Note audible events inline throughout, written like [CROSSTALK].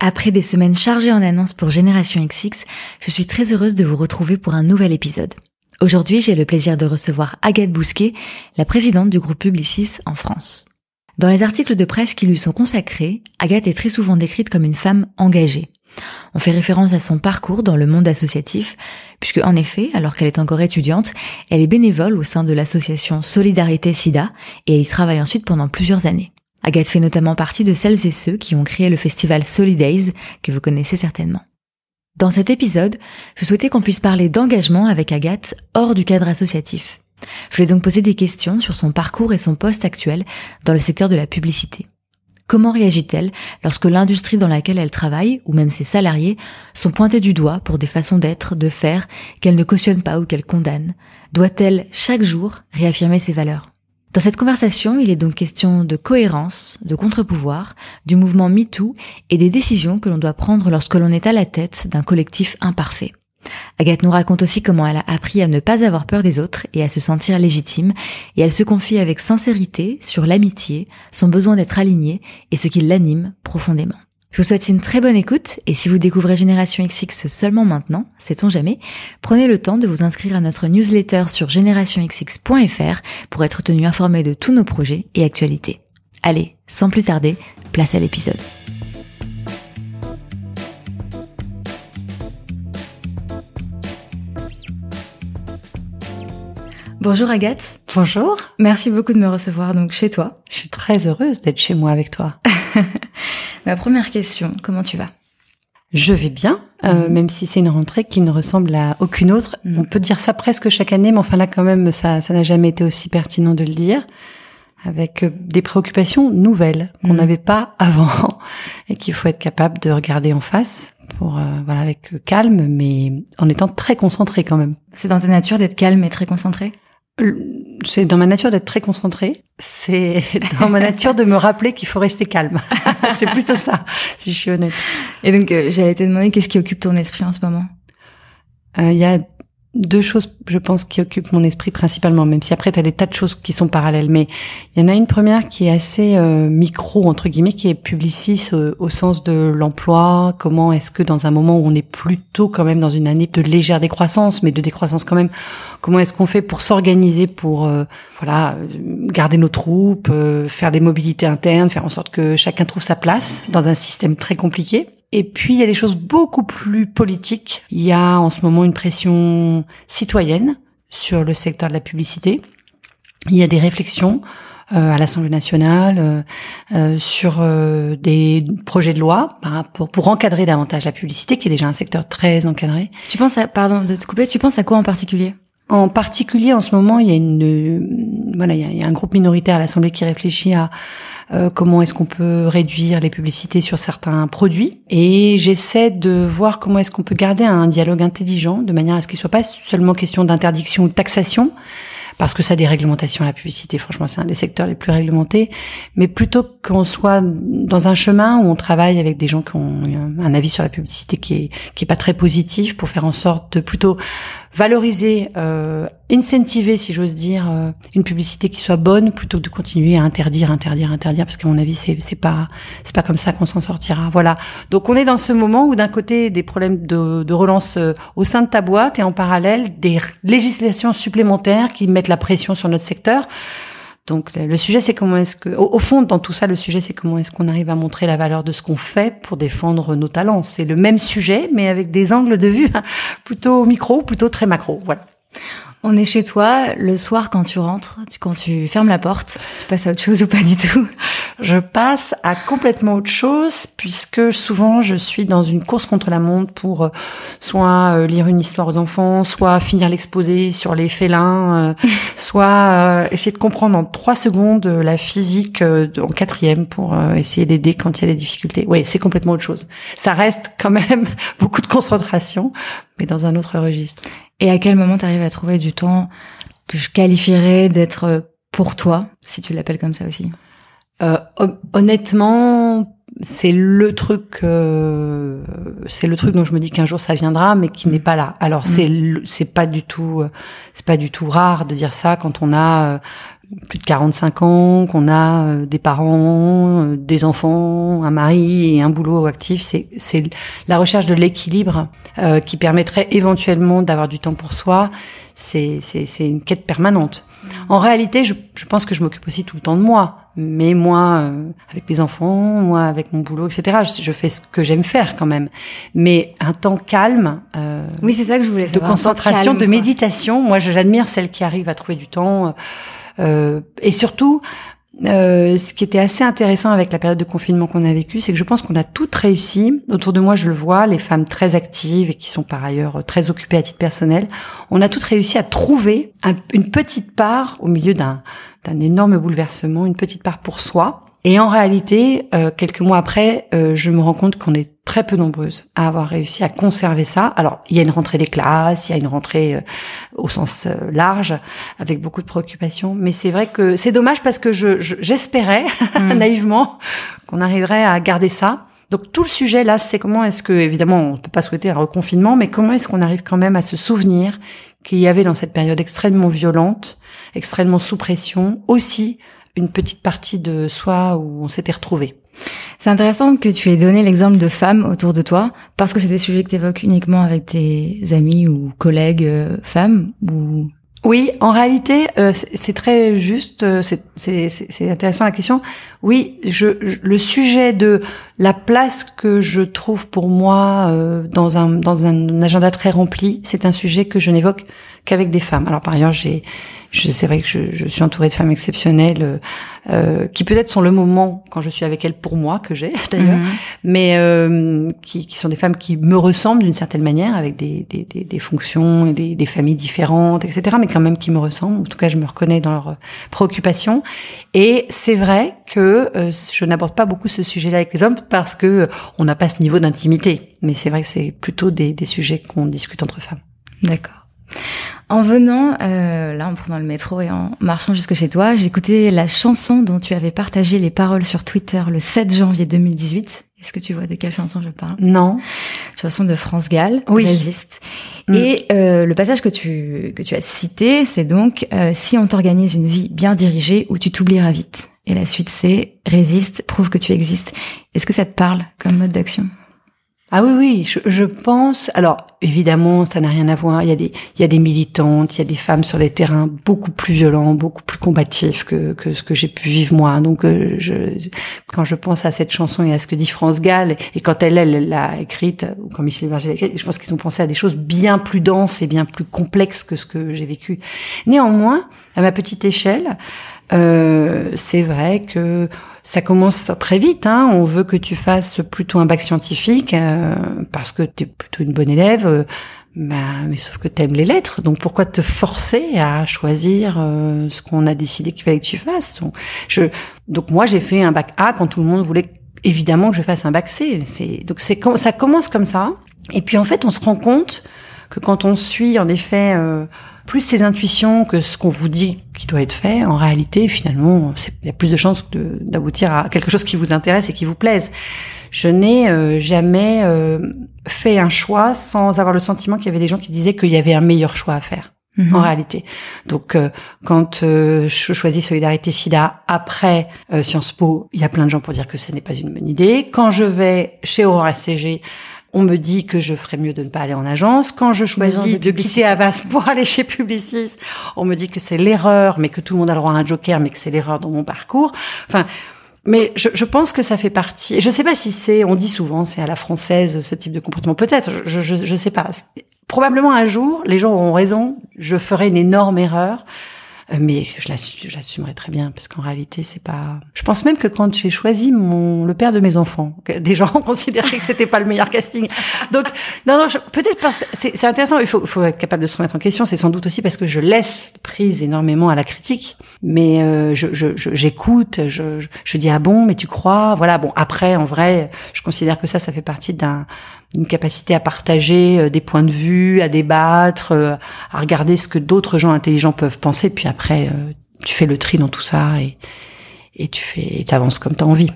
Après des semaines chargées en annonces pour Génération XX, je suis très heureuse de vous retrouver pour un nouvel épisode. Aujourd'hui, j'ai le plaisir de recevoir Agathe Bousquet, la présidente du groupe Publicis en France. Dans les articles de presse qui lui sont consacrés, Agathe est très souvent décrite comme une femme engagée. On fait référence à son parcours dans le monde associatif, puisque en effet, alors qu'elle est encore étudiante, elle est bénévole au sein de l'association Solidarité SIDA et y travaille ensuite pendant plusieurs années. Agathe fait notamment partie de celles et ceux qui ont créé le festival Solidays, que vous connaissez certainement. Dans cet épisode, je souhaitais qu'on puisse parler d'engagement avec Agathe hors du cadre associatif. Je lui ai donc posé des questions sur son parcours et son poste actuel dans le secteur de la publicité. Comment réagit-elle lorsque l'industrie dans laquelle elle travaille, ou même ses salariés, sont pointés du doigt pour des façons d'être, de faire, qu'elle ne cautionne pas ou qu'elle condamne? Doit-elle, chaque jour, réaffirmer ses valeurs? Dans cette conversation, il est donc question de cohérence, de contre-pouvoir, du mouvement MeToo et des décisions que l'on doit prendre lorsque l'on est à la tête d'un collectif imparfait. Agathe nous raconte aussi comment elle a appris à ne pas avoir peur des autres et à se sentir légitime, et elle se confie avec sincérité sur l'amitié, son besoin d'être alignée et ce qui l'anime profondément. Je vous souhaite une très bonne écoute et si vous découvrez Génération XX seulement maintenant, sait-on jamais, prenez le temps de vous inscrire à notre newsletter sur générationxx.fr pour être tenu informé de tous nos projets et actualités. Allez, sans plus tarder, place à l'épisode. Bonjour Agathe. Bonjour. Merci beaucoup de me recevoir donc chez toi. Je suis très heureuse d'être chez moi avec toi. [LAUGHS] Ma première question, comment tu vas? Je vais bien, euh, Mhm. même si c'est une rentrée qui ne ressemble à aucune autre. Mhm. On peut dire ça presque chaque année, mais enfin là quand même, ça, ça n'a jamais été aussi pertinent de le dire. Avec euh, des préoccupations nouvelles qu'on Mhm. n'avait pas [LAUGHS] avant et qu'il faut être capable de regarder en face pour euh, voilà avec calme, mais en étant très concentré quand même. C'est dans ta nature d'être calme et très concentré? C'est dans ma nature d'être très concentrée. C'est [LAUGHS] dans ma nature de me rappeler qu'il faut rester calme. [LAUGHS] c'est plutôt ça, si je suis honnête. Et donc euh, j'allais te demander qu'est-ce qui occupe ton esprit en ce moment? Euh, Il y a deux choses, je pense, qui occupent mon esprit principalement, même si après, tu as des tas de choses qui sont parallèles. Mais il y en a une première qui est assez euh, micro, entre guillemets, qui est publiciste euh, au sens de l'emploi. Comment est-ce que dans un moment où on est plutôt quand même dans une année de légère décroissance, mais de décroissance quand même, comment est-ce qu'on fait pour s'organiser, pour euh, voilà garder nos troupes, euh, faire des mobilités internes, faire en sorte que chacun trouve sa place dans un système très compliqué? Et puis, il y a des choses beaucoup plus politiques. Il y a en ce moment une pression citoyenne sur le secteur de la publicité. Il y a des réflexions euh, à l'Assemblée nationale euh, euh, sur euh, des projets de loi bah, pour, pour encadrer davantage la publicité, qui est déjà un secteur très encadré. Tu penses à, pardon de te couper, tu penses à quoi en particulier? En particulier, en ce moment, il y a une, euh, voilà, il y a, il y a un groupe minoritaire à l'Assemblée qui réfléchit à euh, comment est-ce qu'on peut réduire les publicités sur certains produits? Et j'essaie de voir comment est-ce qu'on peut garder un dialogue intelligent, de manière à ce qu'il soit pas seulement question d'interdiction ou de taxation, parce que ça des réglementations la publicité, franchement, c'est un des secteurs les plus réglementés, mais plutôt qu'on soit dans un chemin où on travaille avec des gens qui ont un avis sur la publicité qui est qui est pas très positif pour faire en sorte de plutôt valoriser, euh, incentiver, si j'ose dire, euh, une publicité qui soit bonne plutôt que de continuer à interdire, interdire, interdire, parce qu'à mon avis, c'est c'est pas c'est pas comme ça qu'on s'en sortira. Voilà. Donc on est dans ce moment où d'un côté des problèmes de, de relance euh, au sein de ta boîte et en parallèle des législations supplémentaires qui mettent la pression sur notre secteur. Donc le sujet c'est comment est-ce que au fond dans tout ça le sujet c'est comment est-ce qu'on arrive à montrer la valeur de ce qu'on fait pour défendre nos talents. C'est le même sujet mais avec des angles de vue [LAUGHS] plutôt micro, plutôt très macro. Voilà. On est chez toi le soir quand tu rentres, tu- quand tu fermes la porte, tu passes à autre chose ou pas du tout? Je passe à complètement autre chose puisque souvent je suis dans une course contre la montre pour euh, soit euh, lire une histoire aux enfants, soit finir l'exposé sur les félins, euh, [LAUGHS] soit essayer de comprendre en trois secondes la physique en quatrième pour essayer d'aider quand il y a des difficultés. Oui, c'est complètement autre chose. Ça reste quand même [LAUGHS] beaucoup de concentration, mais dans un autre registre. Et à quel moment tu arrives à trouver du temps que je qualifierais d'être pour toi, si tu l'appelles comme ça aussi? Euh, honnêtement, c'est le truc, euh, c'est le truc dont je me dis qu'un jour ça viendra, mais qui n'est pas là. Alors mm. c'est c'est pas du tout, c'est pas du tout rare de dire ça quand on a euh, plus de 45 ans, qu'on a euh, des parents, des enfants, un mari et un boulot actif. C'est c'est la recherche de l'équilibre qui permettrait éventuellement d'avoir du temps pour soi. C'est c'est c'est une quête permanente. En réalité, je, je pense que je m'occupe aussi tout le temps de moi. Mais moi, euh, avec mes enfants, moi avec mon boulot, etc. Je, je fais ce que j'aime faire quand même. Mais un temps calme. Euh, oui, c'est ça que je voulais savoir. De concentration, de méditation. Moi, j'admire celles qui arrivent à trouver du temps. Euh, et surtout, euh, ce qui était assez intéressant avec la période de confinement qu'on a vécue, c'est que je pense qu'on a toutes réussi. Autour de moi, je le vois, les femmes très actives et qui sont par ailleurs très occupées à titre personnel, on a toutes réussi à trouver une petite part au milieu d'un énorme bouleversement, une petite part pour soi, et en réalité, euh, quelques mois après, euh, je me rends compte qu'on est très peu nombreuses à avoir réussi à conserver ça. Alors, il y a une rentrée des classes, il y a une rentrée euh, au sens large, avec beaucoup de préoccupations. Mais c'est vrai que c'est dommage parce que je, j'espérais [LAUGHS] mm. naïvement qu'on arriverait à garder ça. Donc tout le sujet là, c'est comment est-ce que, évidemment, on ne peut pas souhaiter un reconfinement, mais comment est-ce qu'on arrive quand même à se souvenir qu'il y avait dans cette période extrêmement violente, extrêmement sous pression, aussi une petite partie de soi où on s'était retrouvé. C'est intéressant que tu aies donné l'exemple de femmes autour de toi, parce que c'est des sujets que tu évoques uniquement avec tes amis ou collègues euh, femmes ou oui, en réalité, euh, c'est très juste, euh, c'est intéressant la question. Oui, je, le sujet de la place que je trouve pour moi dans un dans un agenda très rempli, c'est un sujet que je n'évoque qu'avec des femmes. Alors par ailleurs, j'ai c'est vrai que je, je, suis entourée de femmes exceptionnelles euh, euh, qui peut-être sont le moment quand je suis avec elles pour moi que j'ai [LAUGHS] d'ailleurs, mhm. mais euh, qui, qui, sont des femmes qui me ressemblent d'une certaine manière avec des, des, des, des fonctions et des, des, familles différentes, etc. Mais quand même qui me ressemblent. En tout cas, je me reconnais dans leurs préoccupations. Et c'est vrai que euh, je n'aborde pas beaucoup ce sujet-là avec les hommes parce que euh, on n'a pas ce niveau d'intimité. Mais c'est vrai que c'est plutôt des, des sujets qu'on discute entre femmes. D'accord. En venant, euh, là, en prenant le métro et en marchant jusque chez toi, j'ai écouté la chanson dont tu avais partagé les paroles sur Twitter le 7 janvier 2018. Est-ce que tu vois de quelle chanson je parle? Non. Chanson de France Gall, oui. Résiste. Mm. Et euh, le passage que tu que tu as cité, c'est donc euh, si on t'organise une vie bien dirigée où tu t'oublieras vite. Et la suite, c'est résiste, prouve que tu existes. Est-ce que ça te parle comme mode d'action? Ah oui, oui, je, je, pense. Alors évidemment, ça n'a rien à voir. Il y a des, il y a des militantes, il y a des femmes sur les terrains beaucoup plus violents, beaucoup plus combatifs que, que ce que j'ai pu vivre moi. Donc, euh, je, quand je pense à cette chanson et à ce que dit France Gall, et quand elle, elle l'a écrite, ou quand Michel Berger l'a écrite, je pense qu'ils ont pensé à des choses bien plus denses et bien plus complexes que ce que j'ai vécu. Néanmoins, à ma petite échelle, euh, c'est vrai que ça commence très vite. Hein. On veut que tu fasses plutôt un bac scientifique euh, parce que tu es plutôt une bonne élève. Euh, bah, mais sauf que tu aimes les lettres. Donc pourquoi te forcer à choisir euh, ce qu'on a décidé qu'il fallait que tu fasses? Donc, moi j'ai fait un bac A quand tout le monde voulait évidemment que je fasse un bac C. Donc ça commence comme ça. Et puis en fait on se rend compte que quand on suit en effet plus ses intuitions que ce qu'on vous dit qui doit être fait, en réalité, finalement, il y a plus de chances d'aboutir à quelque chose qui vous intéresse et qui vous plaise. Je n'ai euh, jamais euh, fait un choix sans avoir le sentiment qu'il y avait des gens qui disaient qu'il y avait un meilleur choix à faire. Mhm. En réalité. Donc, euh, quand je choisis Solidarité SIDA après Sciences Po, il y a plein de gens pour dire que ce n'est pas une bonne idée. Quand je vais chez Aurora SCG, on me dit que je ferais mieux de ne pas aller en agence. Quand je choisis de quitter Avas pour [LAUGHS] aller chez Publicis, on me dit que c'est l'erreur, mais que tout le monde a le droit à un joker, mais que c'est l'erreur dans mon parcours. Enfin, mais je, je, pense que ça fait partie. Et je sais pas si c'est, on dit souvent, c'est à la française ce type de comportement. Peut-être, je, je, je sais pas. Probablement un jour, les gens auront raison. Je ferai une énorme erreur. Euh, mais je l'assumerai très bien parce qu'en réalité c'est pas. Je pense même que quand j'ai choisi mon le père de mes enfants, des gens ont considéré que c'était pas le meilleur casting. Donc non non peut-être pas. C'est intéressant. Il faut, faut être capable de se remettre en question. C'est sans doute aussi parce que je laisse prise énormément à la critique, mais euh, je j'écoute, je, je, je dis ah bon mais tu crois? Voilà bon après en vrai je considère que ça ça fait partie d'un une capacité à partager euh, des points de vue, à débattre, euh, à regarder ce que d'autres gens intelligents peuvent penser. Puis après, euh, tu fais le tri dans tout ça et, et tu fais, avances comme tu as envie.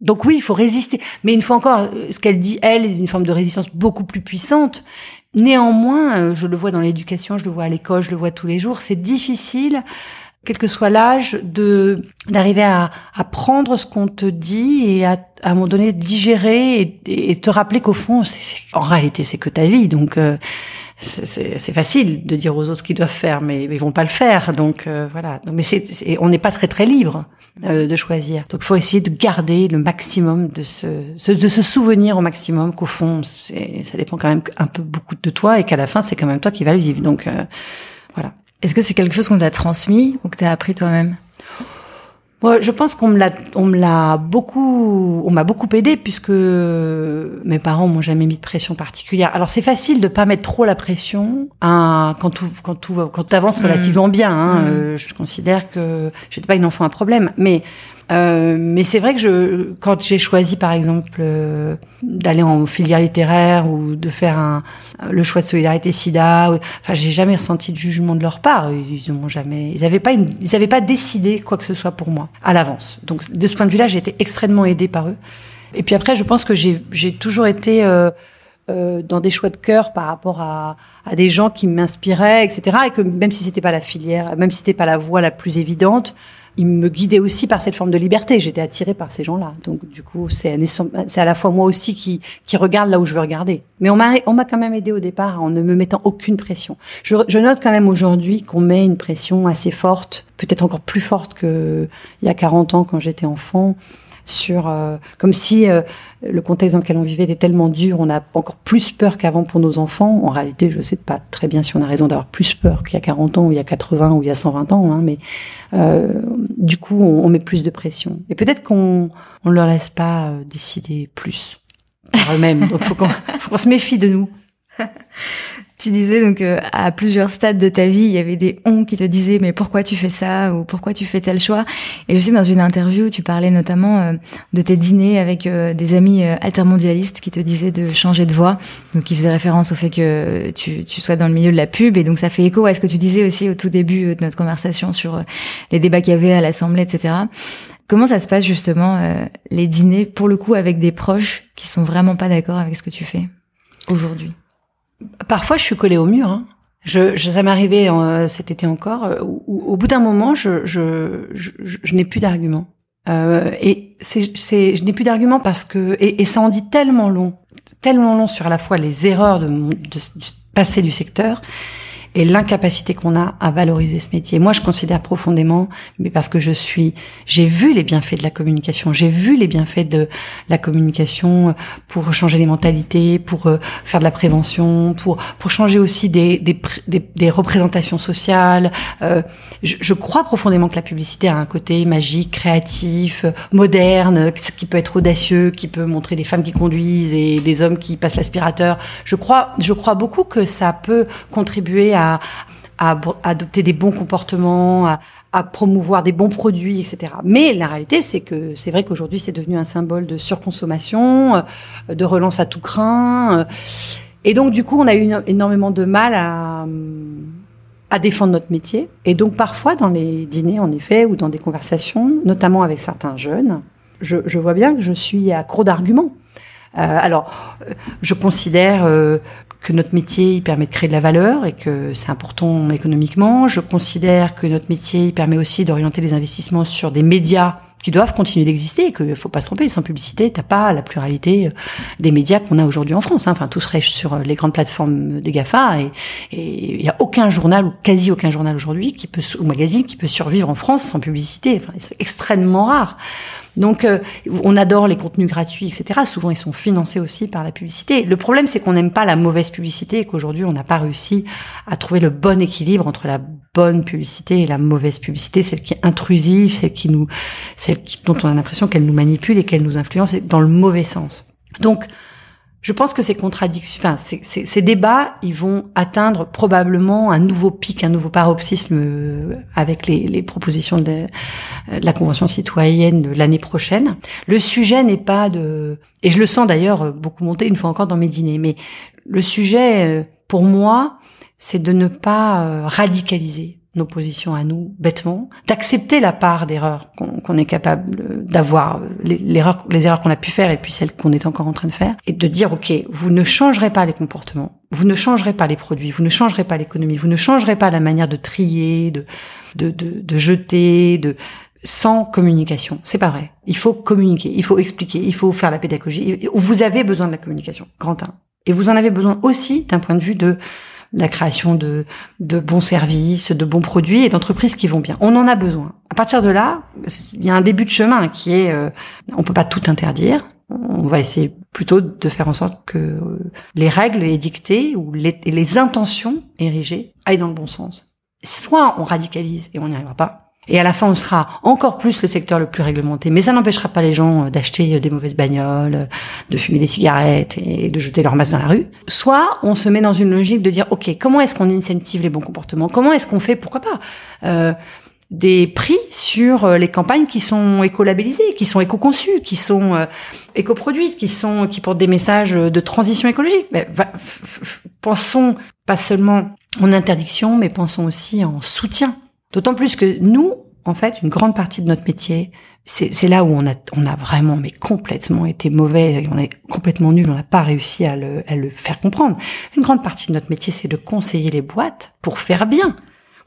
Donc oui, il faut résister. Mais une fois encore, ce qu'elle dit, elle, est une forme de résistance beaucoup plus puissante. Néanmoins, je le vois dans l'éducation, je le vois à l'école, je le vois tous les jours, c'est difficile quel que soit l'âge, de d'arriver à, à prendre ce qu'on te dit et à, à un moment donné digérer et, et te rappeler qu'au fond, c'est, en réalité, c'est que ta vie. Donc euh, c'est facile de dire aux autres ce qu'ils doivent faire, mais ils vont pas le faire. Donc euh, voilà. mais c'est, on n'est pas très très libre euh, de choisir. Donc il faut essayer de garder le maximum de ce, de se souvenir au maximum qu'au fond, ça dépend quand même un peu beaucoup de toi et qu'à la fin, c'est quand même toi qui vas le vivre. Donc voilà. Est-ce que c'est quelque chose qu'on t'a transmis ou que t'as appris toi-même? Moi, je pense qu'on me l'a, on me l'a beaucoup, on m'a beaucoup aidé puisque mes parents m'ont jamais mis de pression particulière. Alors c'est facile de pas mettre trop la pression hein, quand tout, quand tout, quand t'avances mmh. relativement bien. Hein, mmh. euh, je considère que j'étais pas une enfant à problème, mais euh, mais c'est vrai que je, quand j'ai choisi par exemple euh, d'aller en filière littéraire ou de faire un, le choix de solidarité SIDA, enfin j'ai jamais ressenti de jugement de leur part. Ils n'ont jamais, ils avaient pas, une, ils avaient pas décidé quoi que ce soit pour moi à l'avance. Donc de ce point de vue-là, j'ai été extrêmement aidée par eux. Et puis après, je pense que j'ai toujours été euh, euh, dans des choix de cœur par rapport à, à des gens qui m'inspiraient, etc. Et que même si c'était pas la filière, même si c'était pas la voie la plus évidente, il me guidait aussi par cette forme de liberté. J'étais attirée par ces gens-là. Donc du coup, c'est à la fois moi aussi qui regarde là où je veux regarder. Mais on m'a quand même aidé au départ en ne me mettant aucune pression. Je, je note quand même aujourd'hui qu'on met une pression assez forte, peut-être encore plus forte que il y a 40 ans quand j'étais enfant sur euh, comme si euh, le contexte dans lequel on vivait était tellement dur, on a encore plus peur qu'avant pour nos enfants. En réalité, je sais pas très bien si on a raison d'avoir plus peur qu'il y a 40 ans ou il y a 80 ou il y a 120 ans, hein, mais euh, du coup, on, met plus de pression. Et peut-être qu'on on leur laisse pas euh, décider plus par eux-mêmes. Donc, faut qu'on qu'on se méfie de nous. [LAUGHS] Tu disais donc euh, à plusieurs stades de ta vie, il y avait des on qui te disaient mais pourquoi tu fais ça ou pourquoi tu fais tel choix? Et je sais dans une interview, tu parlais notamment euh, de tes dîners avec euh, des amis altermondialistes qui te disaient de changer de voix, donc qui faisaient référence au fait que tu, tu sois dans le milieu de la pub. Et donc ça fait écho à ce que tu disais aussi au tout début de notre conversation sur les débats qu'il y avait à l'Assemblée, etc. Comment ça se passe justement les dîners pour le coup avec des proches qui sont vraiment pas d'accord avec ce que tu fais aujourd'hui? Parfois, je suis collée au mur. Hein. Je, je, ça m'est arrivé euh, cet été encore. Euh, où, au bout d'un moment, je, je, je, je n'ai plus d'arguments. Euh, et c'est, c'est, je n'ai plus d'arguments parce que et, et, ça en dit tellement long, tellement long sur à la fois les erreurs de, de, du passé du secteur et l'incapacité qu'on a à valoriser ce métier. Moi, je considère profondément, mais parce que je suis, j'ai vu les bienfaits de la communication, j'ai vu les bienfaits de la communication pour changer les mentalités, pour euh, faire de la prévention, pour pour changer aussi des des, des, représentations sociales. Euh, je, je, crois profondément que la publicité a un côté magique, créatif, moderne, qui peut être audacieux, qui peut montrer des femmes qui conduisent et des hommes qui passent l'aspirateur. Je crois, je crois beaucoup que ça peut contribuer à à, adopter des bons comportements, à, promouvoir des bons produits, etc. Mais la réalité, c'est que c'est vrai qu'aujourd'hui, c'est devenu un symbole de surconsommation, euh, de relance à tout craint. Euh. Et donc, du coup, on a eu énormément de mal à, défendre notre métier. Et donc, parfois, dans les dîners, en effet, ou dans des conversations, notamment avec certains jeunes, je, je vois bien que je suis à court d'arguments. Euh, alors, je considère euh, que notre métier il permet de créer de la valeur et que c'est important économiquement. Je considère que notre métier il permet aussi d'orienter les investissements sur des médias qui doivent continuer d'exister, qu'il faut pas se tromper, sans publicité, t'as pas la pluralité euh, des médias qu'on a aujourd'hui en France. Hein. Enfin, tout serait sur les grandes plateformes des Gafa et il y a aucun journal ou quasi aucun journal aujourd'hui qui peut ou magazine qui peut survivre en France sans publicité. Enfin, c'est extrêmement rare. Donc, euh, on adore les contenus gratuits, etc. Souvent, ils sont financés aussi par la publicité. Le problème, c'est qu'on n'aime pas la mauvaise publicité et qu'aujourd'hui, on n'a pas réussi à trouver le bon équilibre entre la bonne publicité et la mauvaise publicité, celle qui est intrusive, celle qui nous, celle dont on a l'impression qu'elle nous manipule et qu'elle nous influence dans le mauvais sens. Donc, je pense que ces contradictions, enfin, ces, débats, ils vont atteindre probablement un nouveau pic, un nouveau paroxysme euh, avec les, propositions de, de, la Convention citoyenne de l'année prochaine. Le sujet n'est pas de, et je le sens d'ailleurs beaucoup monter une fois encore dans mes dîners, mais le sujet, euh, pour moi, c'est de ne pas euh, radicaliser nos positions à nous bêtement, d'accepter la part d'erreur qu'on est capable d'avoir, les, les erreurs qu'on a pu faire et puis celles qu'on est encore en train de faire, et de dire ok, vous ne changerez pas les comportements, vous ne changerez pas les produits, vous ne changerez pas l'économie, vous ne changerez pas la manière de trier, de de, de, de jeter, de sans communication. C'est pas vrai. Il faut communiquer, il faut expliquer, il faut faire la pédagogie. Vous avez besoin de la communication, grand 1. Et vous en avez besoin aussi d'un point de vue de la création de, de bons services, de bons produits et d'entreprises qui vont bien. On en a besoin. À partir de là, il y a un début de chemin qui est, euh, on peut pas tout interdire. On va essayer plutôt de faire en sorte que euh, les règles édictées ou les, les intentions érigées aillent dans le bon sens. Soit on radicalise et on n'y arrivera pas, et à la fin, on sera encore plus le secteur le plus réglementé. Mais ça n'empêchera pas les gens euh, d'acheter euh, des mauvaises bagnoles, euh, de fumer des cigarettes et de jeter leur masse dans la rue. Soit on se met dans une logique de dire, OK, comment est-ce qu'on incentive les bons comportements? Comment est-ce qu'on fait, pourquoi pas euh, des prix sur les campagnes qui sont écolabellisées, qui sont éco-conçues, qui sont euh, éco-produites, qui sont qui portent des messages de transition écologique? Mais, pensons pas seulement en interdiction, mais pensons aussi en soutien D'autant plus que nous, en fait, une grande partie de notre métier, c'est là où on a, on a vraiment, mais complètement été mauvais, on est complètement nul, on n'a pas réussi à le, à le faire comprendre. Une grande partie de notre métier, c'est de conseiller les boîtes pour faire bien.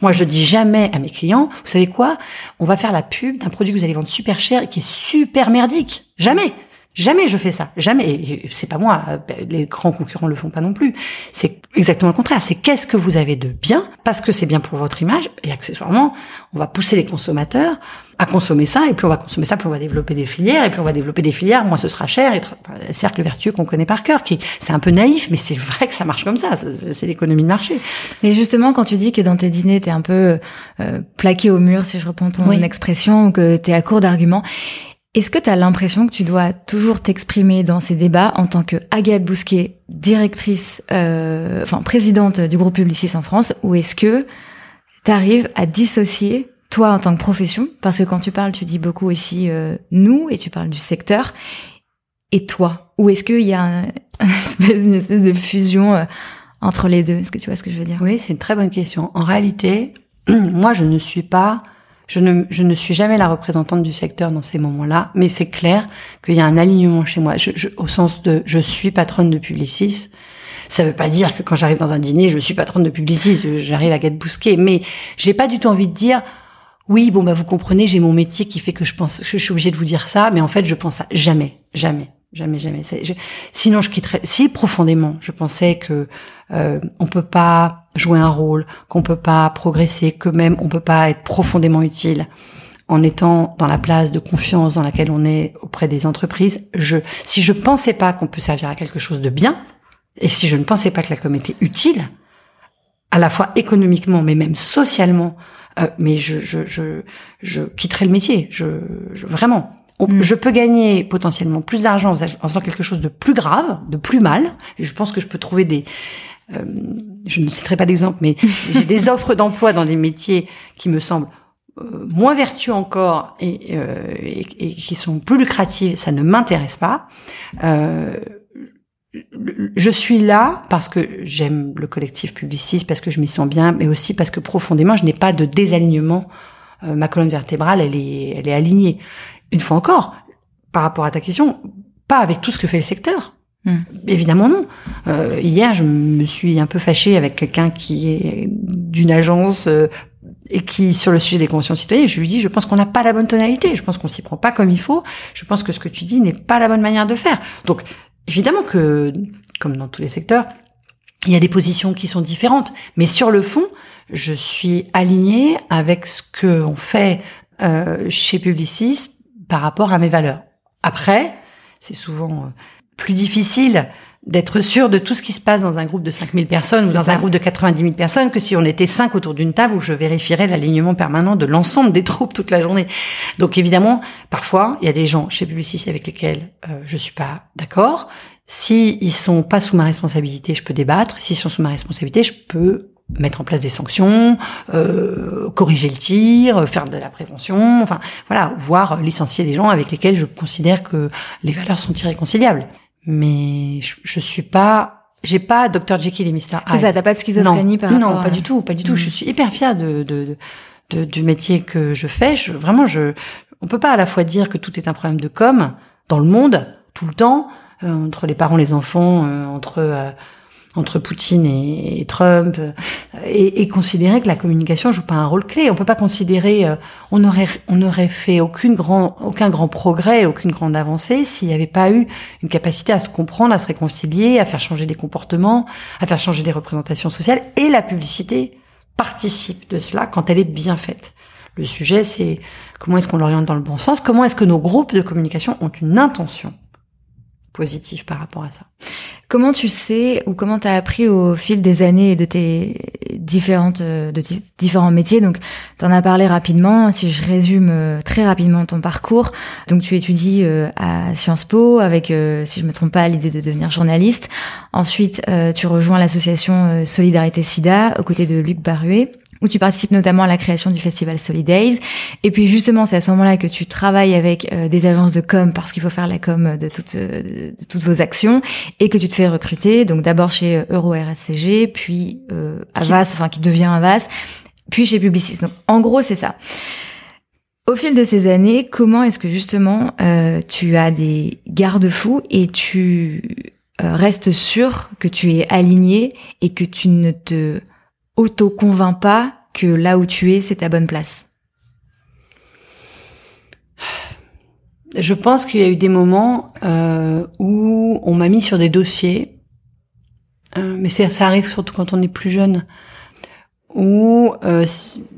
Moi, je dis jamais à mes clients, vous savez quoi? On va faire la pub d'un produit que vous allez vendre super cher et qui est super merdique. Jamais. Jamais je fais ça. Jamais. C'est pas moi. Les grands concurrents le font pas non plus. C'est exactement le contraire. C'est qu'est-ce que vous avez de bien? Parce que c'est bien pour votre image et accessoirement, on va pousser les consommateurs à consommer ça et plus on va consommer ça, plus on va développer des filières et plus on va développer des filières, moins ce sera cher. Et cercle vertueux qu'on connaît par cœur, qui c'est un peu naïf, mais c'est vrai que ça marche comme ça. C'est l'économie de marché. Mais justement, quand tu dis que dans tes dîners t'es un peu euh, plaqué au mur, si je reprends ton expression, ou que t'es à court d'arguments, est-ce que tu as l'impression que tu dois toujours t'exprimer dans ces débats en tant que Agathe Bousquet, directrice, euh, enfin présidente du groupe Publicis en France, ou est-ce que tu arrives à dissocier toi en tant que profession, parce que quand tu parles, tu dis beaucoup aussi euh, nous et tu parles du secteur, et toi, ou est-ce qu'il y a un, [LAUGHS] une, espèce, de fusion euh, entre les deux? Est-ce que tu vois ce que je veux dire? Oui, c'est une très bonne question. En réalité, [CLEARS THROAT] moi, je ne suis pas je ne, je ne suis jamais la représentante du secteur dans ces moments-là, mais c'est clair qu'il y a un alignement chez moi, je, je, au sens de je suis patronne de Publicis. Ça veut pas dire que quand j'arrive dans un dîner, je suis patronne de Publicis, j'arrive à Gade Bousquet, mais j'ai pas du tout envie de dire oui, bon bah vous comprenez, j'ai mon métier qui fait que je pense que je suis obligée de vous dire ça, mais en fait je pense à jamais, jamais. Jamais, jamais. Sinon, je quitterais. Si profondément, je pensais que euh, on peut pas jouer un rôle, qu'on peut pas progresser, que même on peut pas être profondément utile en étant dans la place de confiance dans laquelle on est auprès des entreprises. Je, si je pensais pas qu'on peut servir à quelque chose de bien, et si je ne pensais pas que la com était utile, à la fois économiquement, mais même socialement, euh, mais je, je, je, je quitterais le métier. Je vraiment. Mm. Je peux gagner potentiellement plus d'argent en faisant quelque chose de plus grave, de plus mal. je pense que je peux trouver des, euh, je ne citerai pas d'exemple, mais [LAUGHS] j'ai des offres d'emploi dans des métiers qui me semblent euh, moins vertueux encore et, euh, et, et, qui sont plus lucratives. Ça ne m'intéresse pas. Euh, je suis là parce que j'aime le collectif publiciste, parce que je m'y sens bien, mais aussi parce que profondément, je n'ai pas de désalignement. ma colonne vertébrale, elle est, elle est alignée une fois encore, par rapport à ta question, pas avec tout ce que fait le secteur. Hmm. Évidemment non. Euh, hier, je me suis un peu fâchée avec quelqu'un qui est d'une agence euh, et qui, sur le sujet des conventions citoyennes, je lui dis, je pense qu'on n'a pas la bonne tonalité, je pense qu'on s'y prend pas comme il faut, je pense que ce que tu dis n'est pas la bonne manière de faire. Donc, évidemment que, comme dans tous les secteurs, il y a des positions qui sont différentes, mais sur le fond, je suis alignée avec ce que on fait euh, chez Publicis par rapport à mes valeurs. Après, c'est souvent euh, plus difficile d'être sûr de tout ce qui se passe dans un groupe de 5000 personnes ou dans un groupe de 90 000 personnes que si on était cinq autour d'une table où je vérifierais l'alignement permanent de l'ensemble des [LAUGHS] troupes toute la journée. Donc évidemment, parfois, il y a des gens chez Publicis avec lesquels euh, je suis pas d'accord. Si ils sont pas sous ma responsabilité, je peux débattre. S'ils sont sous ma responsabilité, je peux mettre en place des sanctions, euh, corriger le tir, faire de la prévention, enfin voilà, voire licencier des gens avec lesquels je considère que les valeurs sont irréconciliables. Mais je, je suis pas, j'ai pas Dr Jekyll et Mr Hyde. C'est ça, t'as pas de schizophrénie non, par rapport Non, pas du tout, pas du tout. Je suis hyper fière de, de, de, du métier que je fais. Je, vraiment, je, on peut pas à la fois dire que tout est un problème de com dans le monde tout le temps euh, entre les parents, les enfants, euh, entre euh, entre Poutine et, Trump, euh, et, et, considérer que la communication joue pas un rôle clé. On peut pas considérer, euh, on aurait, on aurait fait aucune grand, aucun grand progrès, aucune grande avancée s'il n'y avait pas eu une capacité à se comprendre, à se réconcilier, à faire changer des comportements, à faire changer des représentations sociales. Et la publicité participe de cela quand elle est bien faite. Le sujet, c'est comment est-ce qu'on l'oriente dans le bon sens, comment est-ce que nos groupes de communication ont une intention positif par rapport à ça. Comment tu sais ou comment tu as appris au fil des années et de tes différentes euh, de différents métiers? Donc tu en as parlé rapidement. Si je résume euh, très rapidement ton parcours. Donc tu étudies euh, à Sciences Po avec si je me trompe pas l'idée de devenir journaliste. Ensuite tu rejoins l'association Solidarité Sida aux côtés de Luc Baruet où tu participes notamment à la création du festival Solidays. Et puis justement, c'est à ce moment-là que tu travailles avec euh, des agences de com parce qu'il faut faire la com de toutes, euh, de toutes vos actions et que tu te fais recruter. Donc d'abord chez euh, Euro RSCG, puis euh, Avas, enfin qui devient Avas, puis chez Publicis. Donc en gros, c'est ça. Au fil de ces années, comment est-ce que justement tu as des garde-fous et tu restes sûr que tu es aligné et que tu ne te auto-convainc pas que là où tu es, c'est ta bonne place Je pense qu'il y a eu des moments euh, où on m'a mis sur des dossiers, euh, mais ça arrive surtout quand on est plus jeune, où euh,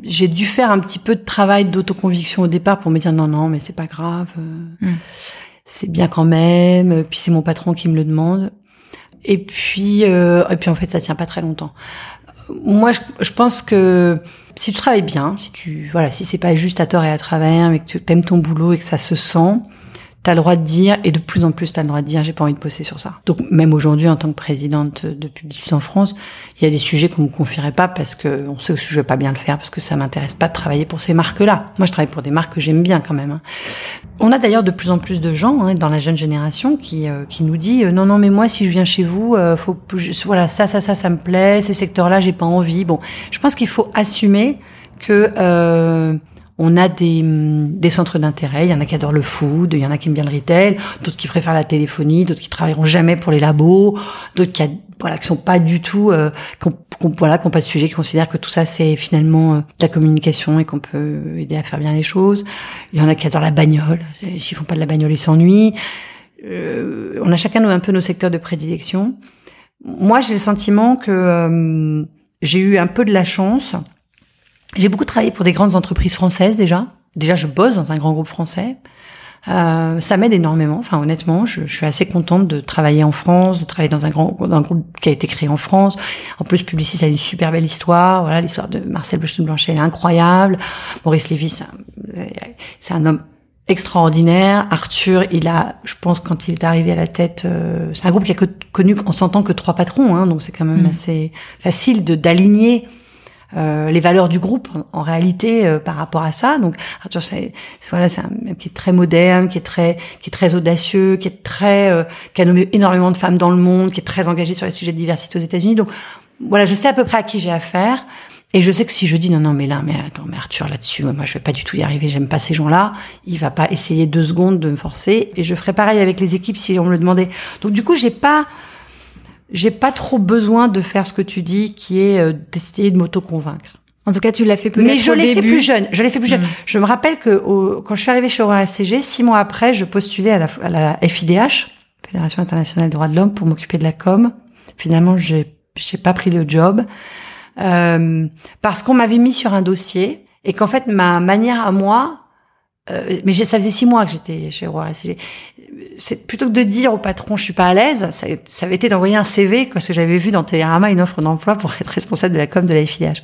j'ai dû faire un petit peu de travail d'autoconviction au départ pour me dire non non mais c'est pas grave, mm. c'est bien quand même, puis c'est mon patron qui me le demande. Et puis, et puis en fait, ça tient pas très longtemps moi, je, pense que si tu travailles bien, si tu voilà, si c'est pas juste à tort et à travers, mais que tu aimes ton boulot et que ça se sent, t'as le droit de dire, et de plus en plus t'as le droit de dire, j'ai pas envie de bosser sur ça. Donc même aujourd'hui, en tant que présidente de Publicis en France, il y a des sujets qu'on me confierait pas parce que on sait que je vais pas bien le faire, parce que ça m'intéresse pas de travailler pour ces marques-là. Moi, je travaille pour des marques que j'aime bien quand même. Hein. On a d'ailleurs de plus en plus de gens hein, dans la jeune génération qui euh, qui nous dit euh, non non mais moi si je viens chez vous, euh, faut voilà ça ça ça ça me plaît, ces secteurs-là j'ai pas envie. Bon, je pense qu'il faut assumer que euh, on a des, mm, des centres d'intérêt. Il y en a qui adorent le food, il y en a qui aiment bien le retail, d'autres qui préfèrent la téléphonie, d'autres qui travailleront jamais pour les labos, d'autres qui, voilà, qui sont pas du tout, euh, qui voilà, qui ont pas de sujet, qui considèrent que tout ça c'est finalement euh, de la communication et qu'on peut aider à faire bien les choses. Il y en a qui adorent la bagnole. S'ils font pas de la bagnole, ils s'ennuient. Euh, on a chacun un peu nos secteurs de prédilection. Moi, j'ai le sentiment que euh, j'ai eu un peu de la chance j'ai beaucoup travaillé pour des grandes entreprises françaises déjà. Déjà, je bosse dans un grand groupe français. Euh, ça m'aide énormément. Enfin, honnêtement, je, je, suis assez contente de travailler en France, de travailler dans un grand dans un groupe qui a été créé en France. En plus, Publicis a une super belle histoire. Voilà, l'histoire de Marcel Blanchet, elle est incroyable. Maurice Lévy, c'est un, homme extraordinaire. Arthur, il a, je pense, quand il est arrivé à la tête, euh, c'est un groupe qui a connu, on s'entend que trois patrons, hein, donc c'est quand même mmh. assez facile de d'aligner euh, les valeurs du groupe en, réalité euh, par rapport à ça. Donc Arthur, c'est voilà, c'est un mec qui est très moderne, qui est très qui est très audacieux, qui est très euh, qui a nommé énormément de femmes dans le monde, qui est très engagé sur les sujets de diversité aux États-Unis. Donc voilà, je sais à peu près à qui j'ai affaire. Et je sais que si je dis non non mais là mais attends mais Arthur là-dessus moi je vais pas du tout y arriver j'aime pas ces gens-là il va pas essayer deux secondes de me forcer et je ferai pareil avec les équipes si on me le demandait donc du coup j'ai pas j'ai pas trop besoin de faire ce que tu dis, qui est euh, d'essayer de m'auto-convaincre. En tout cas, tu l'as fait peut-être Mais je l'ai fait plus jeune. Je l'ai fait plus jeune. Mm. Je me rappelle que quand je suis arrivée chez Aurora SCG, six mois après, je postulais à la, à la FIDH, Fédération internationale des droits de l'homme, pour m'occuper de la com. Finalement, j'ai j'ai pas pris le job euh, parce qu'on m'avait mis sur un dossier et qu'en fait ma manière à moi euh, mais ça faisait six mois que j'étais chez Roi C'est plutôt que de dire au patron je suis pas à l'aise, ça, ça avait été d'envoyer un CV parce que j'avais vu dans Télérama une offre d'emploi pour être responsable de la com de la FIH.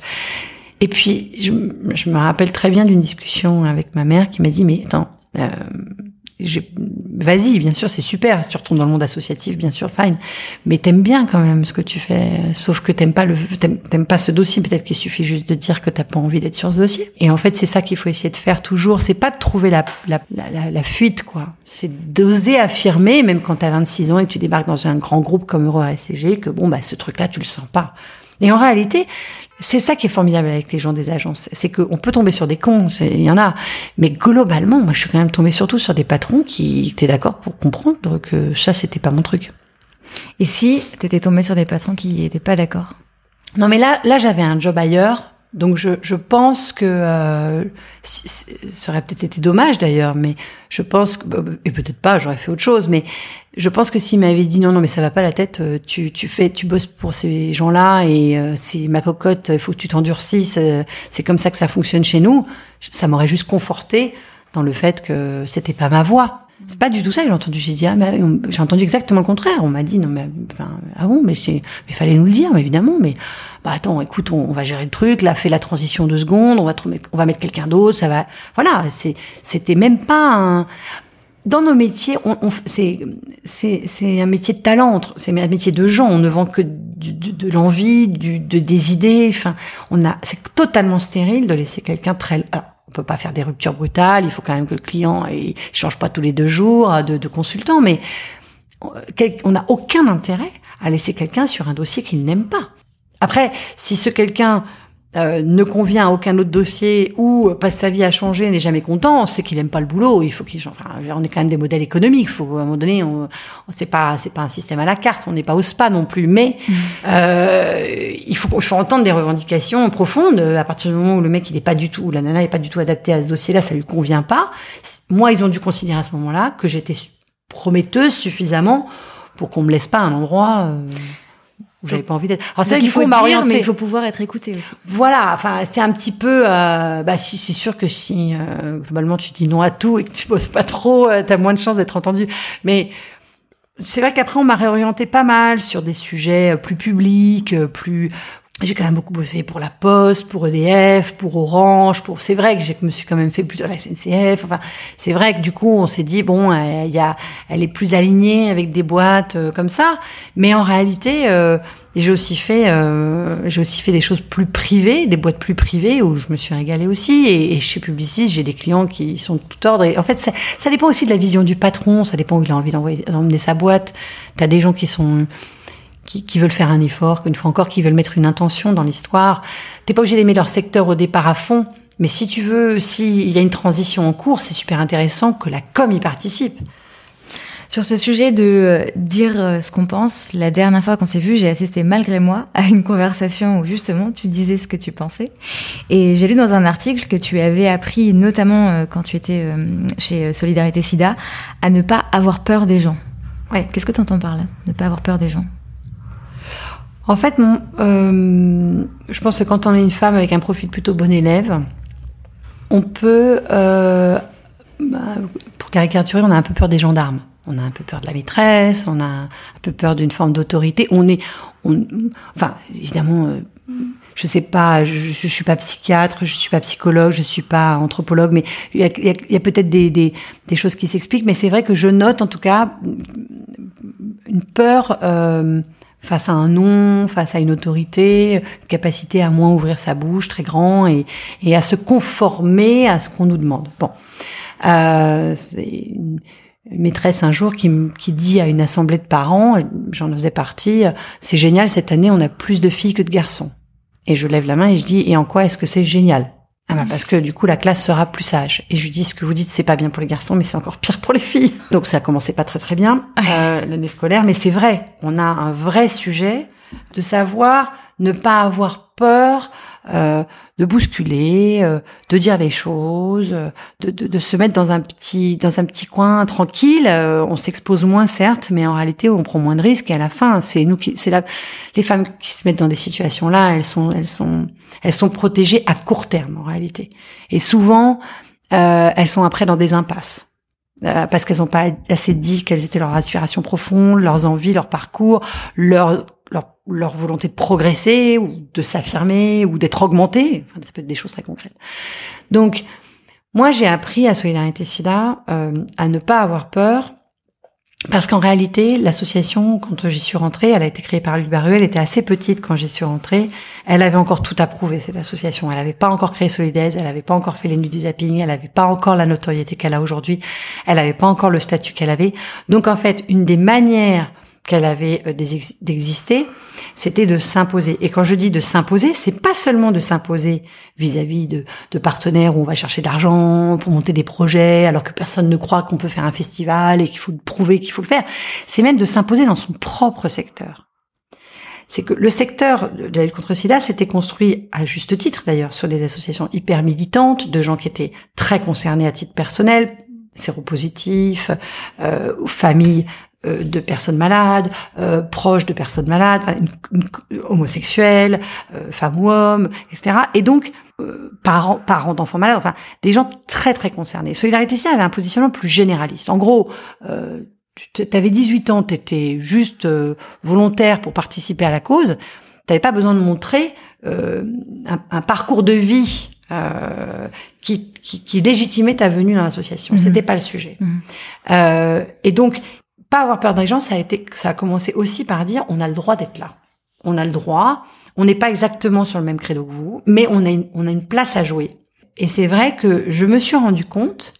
Et puis je, je me rappelle très bien d'une discussion avec ma mère qui m'a dit mais attends euh, vas-y, bien sûr, c'est super. Tu retournes dans le monde associatif, bien sûr, fine. Mais t'aimes bien quand même ce que tu fais. Sauf que t'aimes pas le, t'aimes pas ce dossier. Peut-être qu'il suffit juste de dire que t'as pas envie d'être sur ce dossier. Et en fait, c'est ça qu'il faut essayer de faire toujours. C'est pas de trouver la, la, la, la fuite, quoi. C'est d'oser affirmer, même quand t'as 26 ans et que tu débarques dans un grand groupe comme Euro ACG, que bon, bah, ce truc-là, tu le sens pas. Et en réalité, c'est ça qui est formidable avec les gens des agences, c'est qu'on peut tomber sur des cons, il y en a, mais globalement, moi je suis quand même tombée surtout sur des patrons qui étaient d'accord pour comprendre que ça c'était pas mon truc. Et si t'étais tombée sur des patrons qui étaient pas d'accord? Non mais là, là j'avais un job ailleurs, donc je, je pense que euh, ça aurait peut-être été dommage d'ailleurs, mais je pense que et peut-être pas, j'aurais fait autre chose, mais je pense que s'il m'avait dit non non mais ça va pas la tête, euh, tu tu fais tu bosses pour ces gens-là et euh, c'est ma cocotte, il faut que tu t'endurcisses, euh, c'est comme ça que ça fonctionne chez nous, ça m'aurait juste conforté dans le fait que c'était pas ma voix. C'est pas du tout ça que j'ai entendu. J'ai dit ah mais j'ai entendu exactement le contraire. On m'a dit non mais enfin ah bon mais c'est mais fallait nous le dire évidemment mais bah attends écoute on, va gérer le truc là fais la transition deux secondes on va on va mettre quelqu'un d'autre ça va voilà c'est c'était même pas un dans nos métiers, on, on c'est c'est un métier de talent, c'est un métier de gens. On ne vend que de, de, de l'envie, de, des idées. Enfin, on a c'est totalement stérile de laisser quelqu'un très. Alors, peut pas faire des ruptures brutales. Il faut quand même que le client il change pas tous les deux jours de, de consultant, mais on n'a aucun intérêt à laisser quelqu'un sur un dossier qu'il n'aime pas. Après, si ce quelqu'un euh, ne convient à aucun autre dossier ou passe sa vie à changer, n'est jamais content, c'est qu'il aime pas le boulot. Il faut qu'il. Enfin, on est quand même des modèles économiques. Faut à un moment donné, on, c'est pas c'est pas un système à la carte. On n'est pas au spa non plus. Mais [LAUGHS] euh, il faut il faut entendre des revendications profondes. À partir du moment où le mec il est pas du tout, ou la nana est pas du tout adaptée à ce dossier-là, ça lui convient pas. Moi, ils ont dû considérer à ce moment-là que j'étais prometteuse suffisamment pour qu'on me laisse pas un endroit. Euh, j'avais pas envie d'être. Alors c'est qu'il faut m'orienter, mais il faut pouvoir être écouté aussi. Voilà, enfin c'est un petit peu. Euh, bah si c'est sûr que si euh, globalement tu dis non à tout et que tu bosses pas trop, euh, t'as moins de chances d'être entendu. Mais c'est vrai qu'après on m'a réorienté pas mal sur des sujets euh, plus publics, euh, plus j'ai quand même beaucoup bossé pour la Poste, pour EDF, pour Orange, pour c'est vrai que je me suis quand même fait plus de la SNCF. Enfin, c'est vrai que du coup, on s'est dit bon, il y a, elle est plus alignée avec des boîtes euh, comme ça. Mais en réalité, euh, j'ai aussi fait, euh, j'ai aussi fait des choses plus privées, des boîtes plus privées où je me suis régalée aussi. Et, et chez Publicis, j'ai des clients qui sont de tout ordre. Et en fait, ça, ça dépend aussi de la vision du patron. Ça dépend où il a envie d'emmener sa boîte. T'as des gens qui sont qui, qui, veulent faire un effort, qu'une fois encore, qui veulent mettre une intention dans l'histoire. T'es pas obligé d'aimer leur secteur au départ à fond, mais si tu veux, s'il y a une transition en cours, c'est super intéressant que la com y participe. Sur ce sujet de euh, dire euh, ce qu'on pense, la dernière fois qu'on s'est vu, j'ai assisté malgré moi à une conversation où justement tu disais ce que tu pensais. Et j'ai lu dans un article que tu avais appris, notamment euh, quand tu étais chez Solidarité SIDA, à ne pas avoir peur des gens. Ouais. Qu'est-ce que tu entends par là Ne pas avoir peur des gens? En fait, mon, euh, je pense que quand on est une femme avec un profil plutôt bon élève, on peut, euh, bah, pour caricaturer, on a un peu peur des gendarmes. On a un peu peur de la maîtresse, on a un peu peur d'une forme d'autorité. On est, on, enfin, évidemment, euh, je sais pas, je, je, suis pas psychiatre, je suis pas psychologue, je suis pas anthropologue, mais il y a, y a peut-être des, des, des, choses qui s'expliquent. Mais c'est vrai que je note, en tout cas, une peur. Euh, face à un nom, face à une autorité, capacité à moins ouvrir sa bouche très grand et, et à se conformer à ce qu'on nous demande. Bon, euh, c'est une maîtresse un jour qui, qui dit à une assemblée de parents, j'en faisais partie, c'est génial cette année on a plus de filles que de garçons. Et je lève la main et je dis et en quoi est-ce que c'est génial? Ah bah parce que du coup la classe sera plus sage. Et je lui dis ce que vous dites c'est pas bien pour les garçons mais c'est encore pire pour les filles. Donc ça commençait pas très très bien euh, l'année scolaire mais c'est vrai, on a un vrai sujet de savoir ne pas avoir peur euh, de bousculer, euh, de dire les choses, de, de, de, se mettre dans un petit dans un petit coin tranquille. Euh, on s'expose moins certes, mais en réalité on prend moins de risques. Et à la fin, c'est nous qui, c'est les femmes qui se mettent dans des situations là, elles sont elles sont elles sont protégées à court terme en réalité. Et souvent euh, elles sont après dans des impasses. Euh, parce qu'elles n'ont pas assez dit quelles étaient leurs aspirations profondes, leurs envies, leur parcours, leur, leur, leur volonté de progresser ou de s'affirmer ou d'être augmentées. Enfin, ça peut être des choses très concrètes. Donc, moi, j'ai appris à Solidarité SIDA euh, à ne pas avoir peur parce qu'en réalité, l'association, quand j'y suis rentrée, elle a été créée par Luc Barru, elle était assez petite quand j'y suis rentrée. Elle avait encore tout approuvé, cette association. Elle n'avait pas encore créé Solidaise, elle n'avait pas encore fait les nuits du zapping, elle n'avait pas encore la notoriété qu'elle a aujourd'hui, elle n'avait pas encore le statut qu'elle avait. Donc en fait, une des manières qu'elle avait euh, d'exister, c'était de s'imposer. Et quand je dis de s'imposer, c'est pas seulement de s'imposer vis-à-vis de, de, partenaires où on va chercher de l'argent pour monter des projets, alors que personne ne croit qu'on peut faire un festival et qu'il faut prouver qu'il faut le faire. C'est même de s'imposer dans son propre secteur. C'est que le secteur de la lutte contre le sida s'était construit, à juste titre d'ailleurs, sur des associations hyper militantes, de gens qui étaient très concernés à titre personnel, séropositifs, euh, familles euh, de personnes malades, euh, proches de personnes malades, homosexuels, euh, femmes ou hommes, etc. Et donc euh, parents, parents d'enfants malades, enfin des gens très très concernés. Solidarité Civile avait un positionnement plus généraliste. En gros, euh, tu avais 18 ans, tu étais juste volontaire pour participer à la cause, tu n'avais pas besoin de montrer un, un, parcours de vie euh, qui, qui, qui, légitimait ta venue dans l'association. Mmh. C'était pas le sujet. Mmh. Euh, et donc, pas avoir peur des gens, ça a été, ça a commencé aussi par dire, on a le droit d'être là. On a le droit. On n'est pas exactement sur le même credo que vous, mais on a une, on a une place à jouer. Et c'est vrai que je me suis rendu compte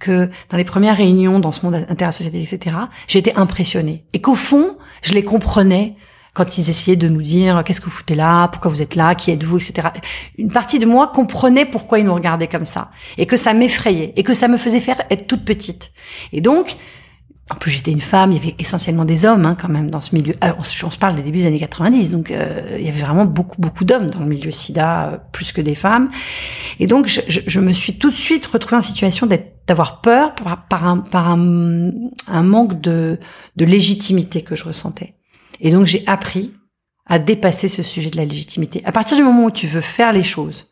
que dans les premières réunions dans ce monde interassociatif, etc., j'étais impressionnée. Et qu'au fond, je les comprenais quand ils essayaient de nous dire qu'est-ce que vous foutez là, pourquoi vous êtes là, qui êtes-vous, etc. Une partie de moi comprenait pourquoi ils nous regardaient comme ça. Et que ça m'effrayait. Et que ça me faisait faire être toute petite. Et donc, en plus, j'étais une femme, il y avait essentiellement des hommes hein, quand même dans ce milieu. Alors, on, se parle des débuts des années 90, donc euh, il y avait vraiment beaucoup beaucoup d'hommes dans le milieu SIDA, euh, plus que des femmes. Et donc, je, je, je, me suis tout de suite retrouvée en situation d'avoir peur par, par, un, par un, un manque de, de légitimité que je ressentais. Et donc, j'ai appris à dépasser ce sujet de la légitimité. À partir du moment où tu veux faire les choses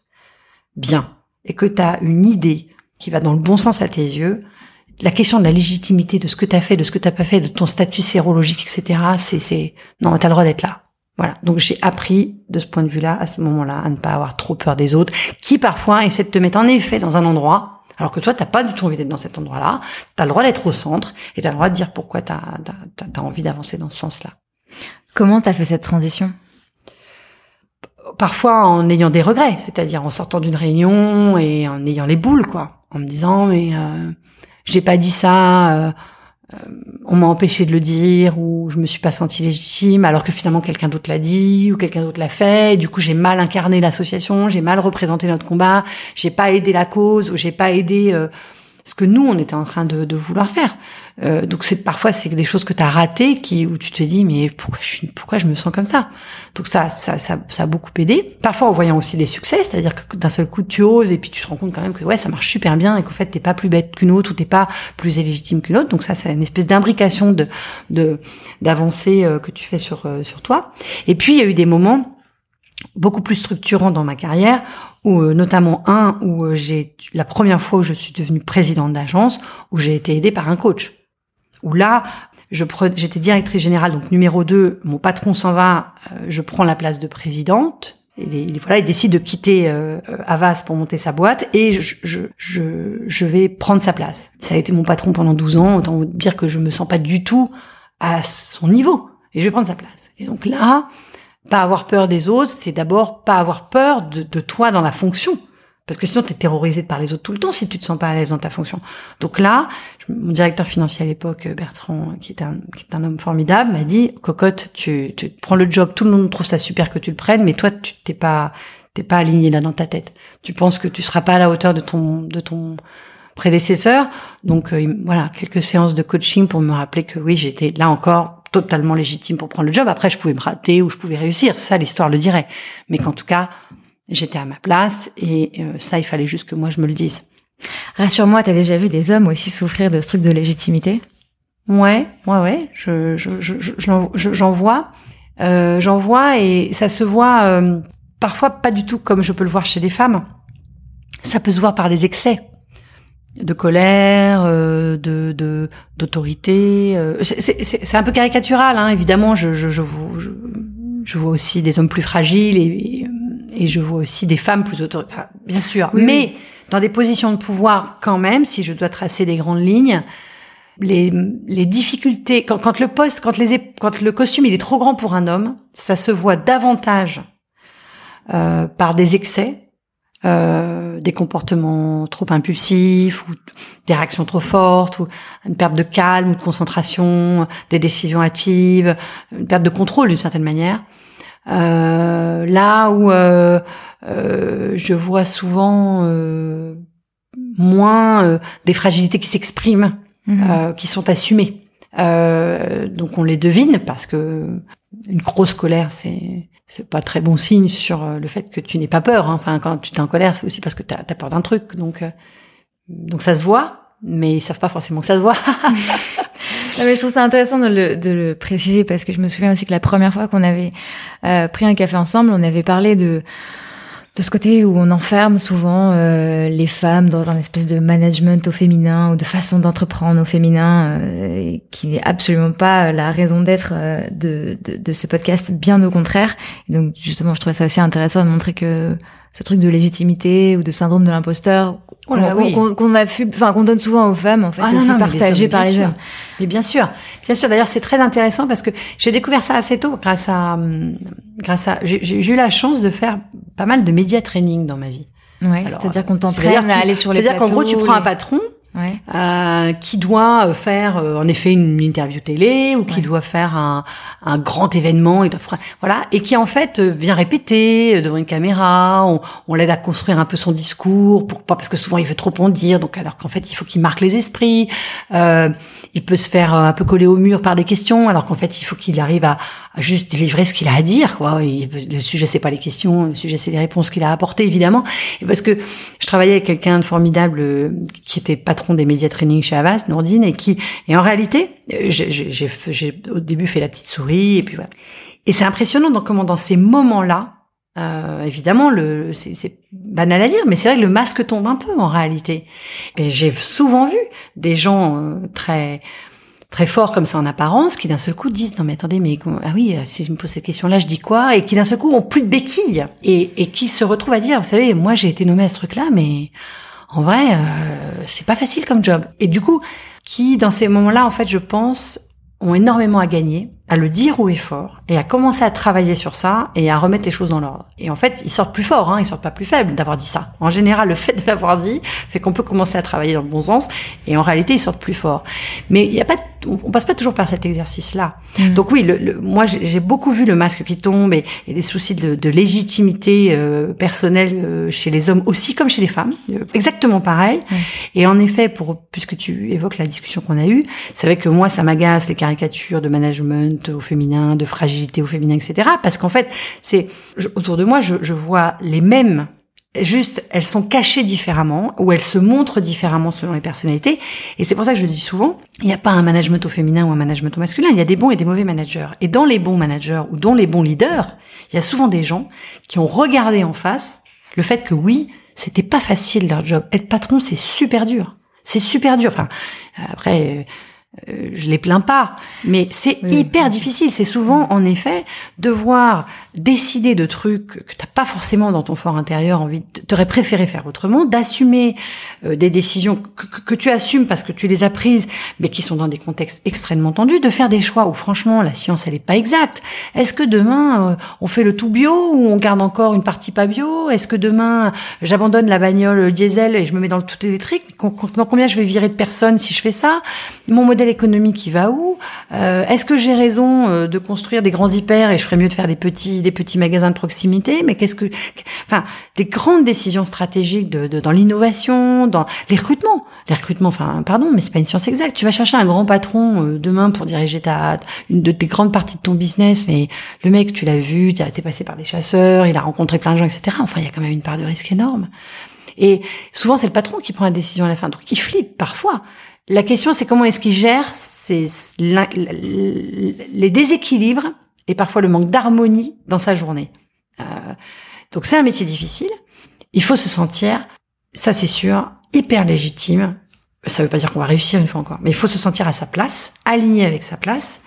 bien et que tu as une idée qui va dans le bon sens à tes yeux, la question de la légitimité de ce que tu as fait, de ce que tu pas fait, de ton statut sérologique, etc. C'est, c'est, non, t'as le droit d'être là. Voilà. Donc j'ai appris de ce point de vue-là, à ce moment-là, à ne pas avoir trop peur des autres, qui parfois essaient de te mettre en effet dans un endroit, alors que toi, t'as pas du tout envie d'être dans cet endroit-là. T'as le droit d'être au centre et t'as le droit de dire pourquoi t'as as, envie d'avancer dans ce sens-là. Comment t'as fait cette transition? Parfois en ayant des regrets, c'est-à-dire en sortant d'une réunion et en ayant les boules, quoi, en me disant mais euh, j'ai pas dit ça, euh, euh, on m'a empêché de le dire ou je me suis pas sentie légitime alors que finalement quelqu'un d'autre l'a dit ou quelqu'un d'autre l'a fait. Et du coup, j'ai mal incarné l'association, j'ai mal représenté notre combat, j'ai pas aidé la cause ou j'ai pas aidé euh, ce que nous on était en train de, de vouloir faire. Euh, donc c'est parfois c'est des choses que tu as ratées qui où tu te dis mais pourquoi je suis pourquoi je me sens comme ça? Donc ça ça ça, ça a beaucoup aidé. Parfois en voyant aussi des succès, c'est-à-dire que d'un seul coup tu oses et puis tu te rends compte quand même que ouais ça marche super bien et qu'en fait t'es pas plus bête qu'une autre ou t'es pas plus légitime qu'une autre. Donc ça c'est une espèce d'imbrication de de d'avancée euh, que tu fais sur euh, sur toi. Et puis il y a eu des moments beaucoup plus structurants dans ma carrière ou notamment un où j'ai la première fois où je suis devenue présidente d'agence où j'ai été aidée par un coach où là, j'étais directrice générale, donc numéro 2, mon patron s'en va, euh, je prends la place de présidente. Et, voilà, il décide de quitter euh, Avas pour monter sa boîte et je, vais prendre sa place. Ça a été mon patron pendant 12 ans, autant dire que je me sens pas du tout à son niveau. Et je vais prendre sa place. Et donc là, pas avoir peur des autres, c'est d'abord pas avoir peur de, de toi dans la fonction. Parce que sinon, tu es terrorisé par les autres tout le temps si tu te sens pas à l'aise dans ta fonction. Donc là, mon directeur financier à l'époque, euh, Bertrand, qui est un, qui est un homme formidable, m'a dit, cocotte, tu, tu prends le job, tout le monde trouve ça super que tu le prennes, mais toi, tu t'es pas, t'es pas aligné là dans ta tête. Tu penses que tu seras pas à la hauteur de ton, de ton prédécesseur. Donc euh, voilà, quelques séances de coaching pour me rappeler que oui, j'étais là encore totalement légitime pour prendre le job. Après, je pouvais me rater ou je pouvais réussir. Ça, l'histoire le dirait. Mais qu'en tout cas, J'étais à ma place et euh, ça, il fallait juste que moi je me le dise. Rassure-moi, t'as déjà vu des hommes aussi souffrir de ce truc de légitimité? Ouais, ouais, ouais. Je, je, je, j'en vois, euh, j'en vois et ça se voit euh, parfois pas du tout comme je peux le voir chez les femmes. Ça peut se voir par des excès. De colère, euh, de de- d'autorité. euh, c'est- c'est c'est un peu caricatural, hein, évidemment. Je je je, vois- je je vois aussi des hommes plus fragiles et, et, et je vois aussi des femmes plus autoritaires, bien sûr. Oui, Mais dans des positions de pouvoir, quand même, si je dois tracer des grandes lignes, les, les difficultés quand, quand le poste, quand les quand le costume il est trop grand pour un homme, ça se voit davantage euh, par des excès, euh, des comportements trop impulsifs ou des réactions trop fortes ou une perte de calme ou de concentration, des décisions hâtives, une perte de contrôle d'une certaine manière. Euh, là où euh, euh, je vois souvent euh, moins euh, des fragilités qui s'expriment euh, qui sont assumées. Euh, donc on les devine parce que une grosse colère, c'est c'est pas très bon signe sur euh, le fait que tu n'aies pas peur. hein. Enfin, quand tu es en colère, c'est aussi parce que tu as, peur d'un truc. Donc euh, donc ça se voit, mais ils savent pas forcément que ça se voit. [LAUGHS] Non, mais je trouve ça intéressant de le, de le préciser parce que je me souviens aussi que la première fois qu'on avait euh, pris un café ensemble, on avait parlé de de ce côté où on enferme souvent euh, les femmes dans un espèce de management au féminin ou de façon d'entreprendre au féminin, euh, qui n'est absolument pas la raison d'être euh, de, de, de ce podcast, bien au contraire. Et donc justement, je trouvais ça aussi intéressant de montrer que ce truc de légitimité ou de syndrome de l'imposteur Oh qu'on oui. a fu- enfin qu'on donne souvent aux femmes en fait, Ah non, aussi non, les partagé par les sûr. hommes. Mais bien sûr, bien sûr. D'ailleurs, c'est très intéressant parce que j'ai découvert ça assez tôt grâce à, hum, grâce à, j'ai eu la chance de faire pas mal de média training dans ma vie. Ouais, c'est-à-dire qu'on t'entraîne à aller sur les C'est-à-dire qu'en gros, tu prends un patron Ouais. euh, qui doit euh, faire euh, en effet une interview télé ou qui Ouais. doit faire un, un grand événement et voilà et qui en fait euh, vient répéter euh, devant une caméra on, on l'aide à construire un peu son discours pour pas parce que souvent il veut trop en dire donc alors qu'en fait il faut qu'il marque les esprits euh, il peut se faire un peu coller au mur par des questions alors qu'en fait il faut qu'il arrive à juste délivrer ce qu'il a à dire quoi le sujet c'est pas les questions le sujet c'est les réponses qu'il a apportées évidemment parce que je travaillais avec quelqu'un de formidable euh, qui était patron des médias training chez Avast, Nourdine, et qui, et en réalité, euh, j'ai, au début fait la petite souris, et puis voilà. Et c'est impressionnant donc comment dans ces moments-là, euh, évidemment, le, c'est, c'est banal à dire, mais c'est vrai que le masque tombe un peu en réalité. Et j'ai souvent vu des gens euh, très très forts comme ça en apparence, qui d'un seul coup disent non mais attendez mais ah oui euh, si je me pose cette question-là je dis quoi? Et qui d'un seul coup ont plus de béquilles. Et, et qui se retrouvent à dire vous savez moi j'ai été nommé à ce truc-là mais en vrai euh, c'est pas facile comme job. Et du coup qui dans ces moments-là en fait je pense ont énormément à gagner à le dire haut et fort et à commencer à travailler sur ça et à remettre les choses dans l'ordre. Et en fait, ils sortent plus forts, hein, ils sortent pas plus faibles d'avoir dit ça. En général, le fait de l'avoir dit fait qu'on peut commencer à travailler dans le bon sens et en réalité, ils sortent plus forts. Mais il y a pas, on passe pas toujours par cet exercice-là. Mm. Donc oui, le, le- moi j'ai beaucoup vu le masque qui tombe et, et les soucis de, de légitimité euh, personnelle euh, chez les hommes aussi comme chez les femmes, Euh, exactement pareil. Ouais. Et en effet, pour puisque tu évoques la discussion qu'on a eue, c'est vrai que moi ça m'agace les caricatures de management au féminin, de fragilité au féminin, etc. Parce qu'en fait, c'est autour de moi, je, je vois les mêmes. Juste, elles sont cachées différemment ou elles se montrent différemment selon les personnalités. Et c'est pour ça que je dis souvent, il n'y a pas un management au féminin ou un management au masculin. Il y a des bons et des mauvais managers. Et dans les bons managers ou dans les bons leaders, il y a souvent des gens qui ont regardé en face le fait que oui, c'était pas facile leur job. Être patron, c'est super dur. C'est super dur. Enfin, après, euh, je les plains pas, mais c'est Oui. hyper difficile. C'est souvent, en effet, devoir décider de trucs que t'as pas forcément dans ton fort intérieur envie, t'aurais préféré faire autrement, d'assumer euh, des décisions que, tu assumes parce que tu les as prises, mais qui sont dans des contextes extrêmement tendus, de faire des choix où franchement la science elle est pas exacte. Est-ce que demain euh, on fait le tout bio ou on garde encore une partie pas bio? Est-ce que demain j'abandonne la bagnole diesel et je me mets dans le tout électrique? Com- com- Combien je vais virer de personnes si je fais ça? Mon modèle économique il va où Euh, Est-ce que j'ai raison euh, de construire des grands hyper et je ferais mieux de faire des petits des petits magasins de proximité? Mais qu'est-ce que enfin des grandes décisions stratégiques de, de- dans l'innovation, dans les recrutements. Les recrutements, enfin pardon, mais c'est pas une science exacte. Tu vas chercher un grand patron euh, demain pour diriger ta une de tes grandes parties de ton business, mais le mec tu l'as vu, tu t'es passé par des chasseurs, il a rencontré plein de gens, etc. Enfin il y a quand même une part de risque énorme. Et souvent c'est le patron qui prend la décision à la fin, donc il flippe parfois. La question, c'est comment est-ce qu'il gère les déséquilibres et parfois le manque d'harmonie dans sa journée. Euh, donc c'est un métier difficile. Il faut se sentir, ça c'est sûr, hyper légitime Ça veut pas dire qu'on va réussir une fois encore, mais il faut se sentir à sa place, aligné avec sa place,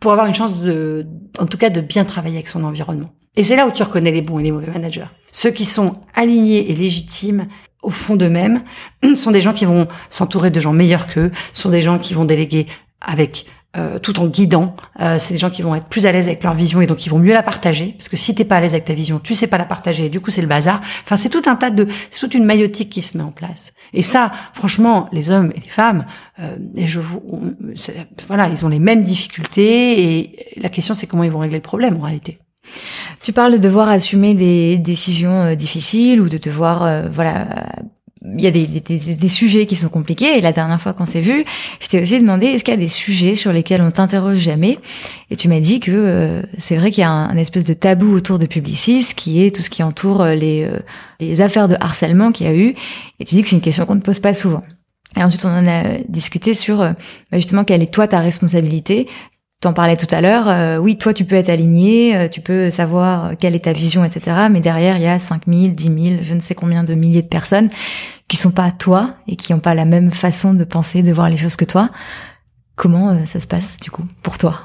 pour avoir une chance de, en tout cas, de bien travailler avec son environnement. Et c'est là où tu reconnais les bons et les mauvais managers. Ceux qui sont alignés et légitimes au fond d'eux-mêmes [CLEARS THROAT] sont des gens qui vont s'entourer de gens meilleurs qu'eux, sont des gens qui vont déléguer avec euh, tout en guidant. Euh, c'est des gens qui vont être plus à l'aise avec leur vision et donc ils vont mieux la partager. Parce que si t'es pas à l'aise avec ta vision, tu sais pas la partager. Du coup, c'est le bazar. Enfin, c'est tout un tas de, c'est toute une maillotique qui se met en place. Et ça, franchement, les hommes et les femmes, euh, et je vous, voilà, ils ont les mêmes difficultés. Et la question, c'est comment ils vont régler le problème en réalité. Tu parles de devoir assumer des décisions difficiles ou de devoir, voilà, il y a des, des, sujets qui sont compliqués. Et la dernière fois qu'on s'est vu, je t'ai aussi demandé est-ce qu'il y a des sujets sur lesquels on t'interroge jamais? Et tu m'as dit que euh, c'est vrai qu'il y a un, espèce de tabou autour de Publicis, qui est tout ce qui entoure euh, les, euh, les affaires de harcèlement qu'il y a eu. Et tu dis que c'est une question qu'on ne pose pas souvent. Et ensuite, on en a discuté sur bah, justement quelle est toi ta responsabilité T'en parlais tout à l'heure, euh, oui, toi tu peux être aligné, euh, tu peux savoir quelle est ta vision, etc. Mais derrière, il y a 5000, 10 000, je ne sais combien de milliers de personnes qui sont pas toi et qui n'ont pas la même façon de penser, de voir les choses que toi. Comment euh, ça se passe du coup pour toi,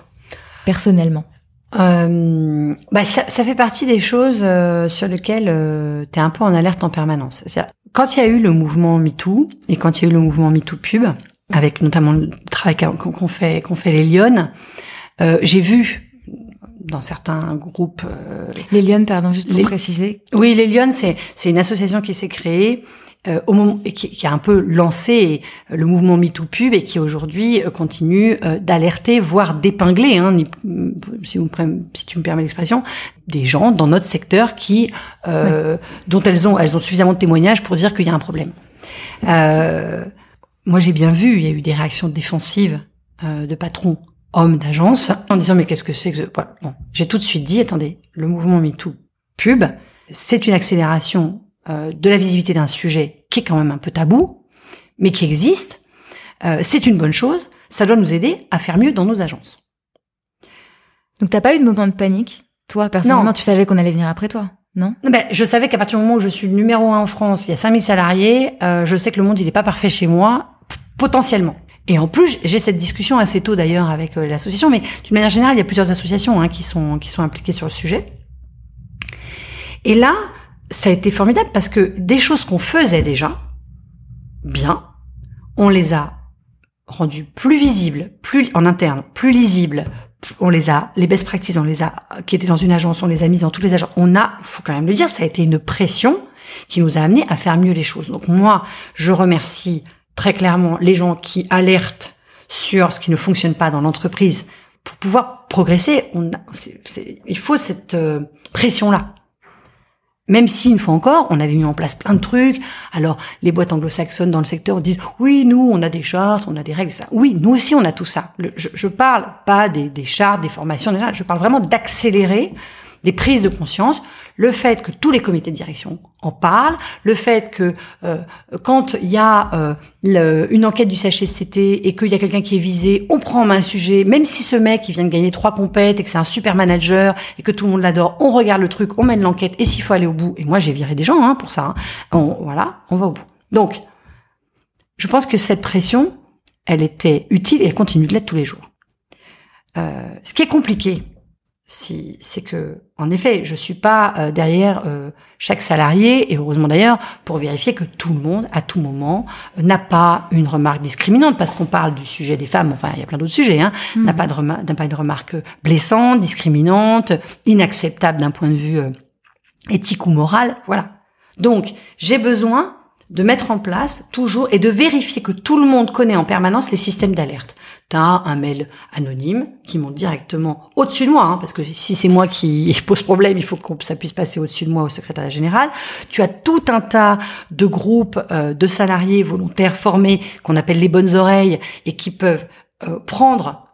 personnellement? Bah ça, ça, fait partie des choses sur lesquelles tu es un peu en alerte en permanence. Quand il y a eu le mouvement MeToo et quand il y a eu le mouvement MeToo Pub, avec notamment le travail qu'on fait qu'on fait les Lyonnes. Euh, j'ai vu dans certains groupes. Euh, les Lyonnes, pardon, juste pour préciser. Oui, les Lyonnes, c'est c'est une association qui s'est créée euh, au moment qui, qui, a un peu lancé le mouvement MeToo Pub et qui aujourd'hui continue d'alerter, voire d'épingler, hein, si, vous, si tu me permets l'expression, des gens dans notre secteur qui dont elles ont elles ont suffisamment de témoignages pour dire qu'il y a un problème. Euh, moi, j'ai bien vu, il y a eu des réactions défensives euh, de patrons hommes d'agence en disant mais qu'est-ce que c'est que ce... bon, j'ai tout de suite dit attendez, le mouvement MeToo pub, c'est une accélération euh, de la visibilité d'un sujet qui est quand même un peu tabou, mais qui existe. Euh, c'est une bonne chose. Ça doit nous aider à faire mieux dans nos agences. Donc t'as pas eu de moment de panique, toi personnellement, tu savais qu'on allait venir après toi non? Ben, Je savais qu'à partir du moment où je suis numéro un en France, il y a 5000 salariés, euh, je sais que le monde, il n'est pas parfait chez moi, potentiellement. Et en plus, j'ai cette discussion assez tôt d'ailleurs avec euh, l'association, mais d'une manière générale, il y a plusieurs associations hein, qui, sont, qui sont impliquées sur le sujet. Et là, ça a été formidable parce que des choses qu'on faisait déjà, bien, on les a rendues plus visibles, plus en interne, plus lisibles, on les a, les best practices, on les a, qui étaient dans une agence, on les a mises dans toutes les agences. On a, faut quand même le dire, ça a été une pression qui nous a amené à faire mieux les choses. Donc moi, je remercie très clairement les gens qui alertent sur ce qui ne fonctionne pas dans l'entreprise pour pouvoir progresser. On il faut cette euh, pression-là. Même si, une fois encore, on avait mis en place plein de trucs. Alors, les boîtes anglo-saxonnes dans le secteur disent, oui, nous, on a des chartes, on a des règles, ça. Oui, nous aussi, on a tout ça. je, je parle pas des, des chartes, des formations, je parle vraiment d'accélérer des prises de conscience, le fait que tous les comités de direction en parlent, le fait que euh, quand il y a euh, une enquête du CHSCT et qu'il y a quelqu'un qui est visé, on prend en main le sujet, même si ce mec il vient de gagner trois compètes et que c'est un super manager et que tout le monde l'adore, on regarde le truc, on mène l'enquête et s'il faut aller au bout, et moi j'ai viré des gens hein, pour ça, hein, on, voilà, on va au bout. Donc, je pense que cette pression, elle était utile et elle continue de l'être tous les jours. Euh, ce qui est compliqué, si c'est que en effet je suis pas euh, derrière euh, chaque salarié et heureusement d'ailleurs pour vérifier que tout le monde à tout moment euh, n'a pas une remarque discriminante parce qu'on parle du sujet des femmes enfin il y a plein d'autres sujets hein mmh. n'a pas de n'a pas une remarque blessante discriminante inacceptable d'un point de vue éthique ou moral voilà donc j'ai besoin de mettre en place toujours et de vérifier que tout le monde connaît en permanence les systèmes d'alerte. Tu as un mail anonyme qui monte directement au-dessus de moi, hein, parce que si c'est moi qui [LAUGHS] pose problème, il faut que ça puisse passer au-dessus de moi au secrétariat général. Tu as tout un tas de groupes euh, de salariés volontaires formés qu'on appelle les bonnes oreilles et qui peuvent euh, prendre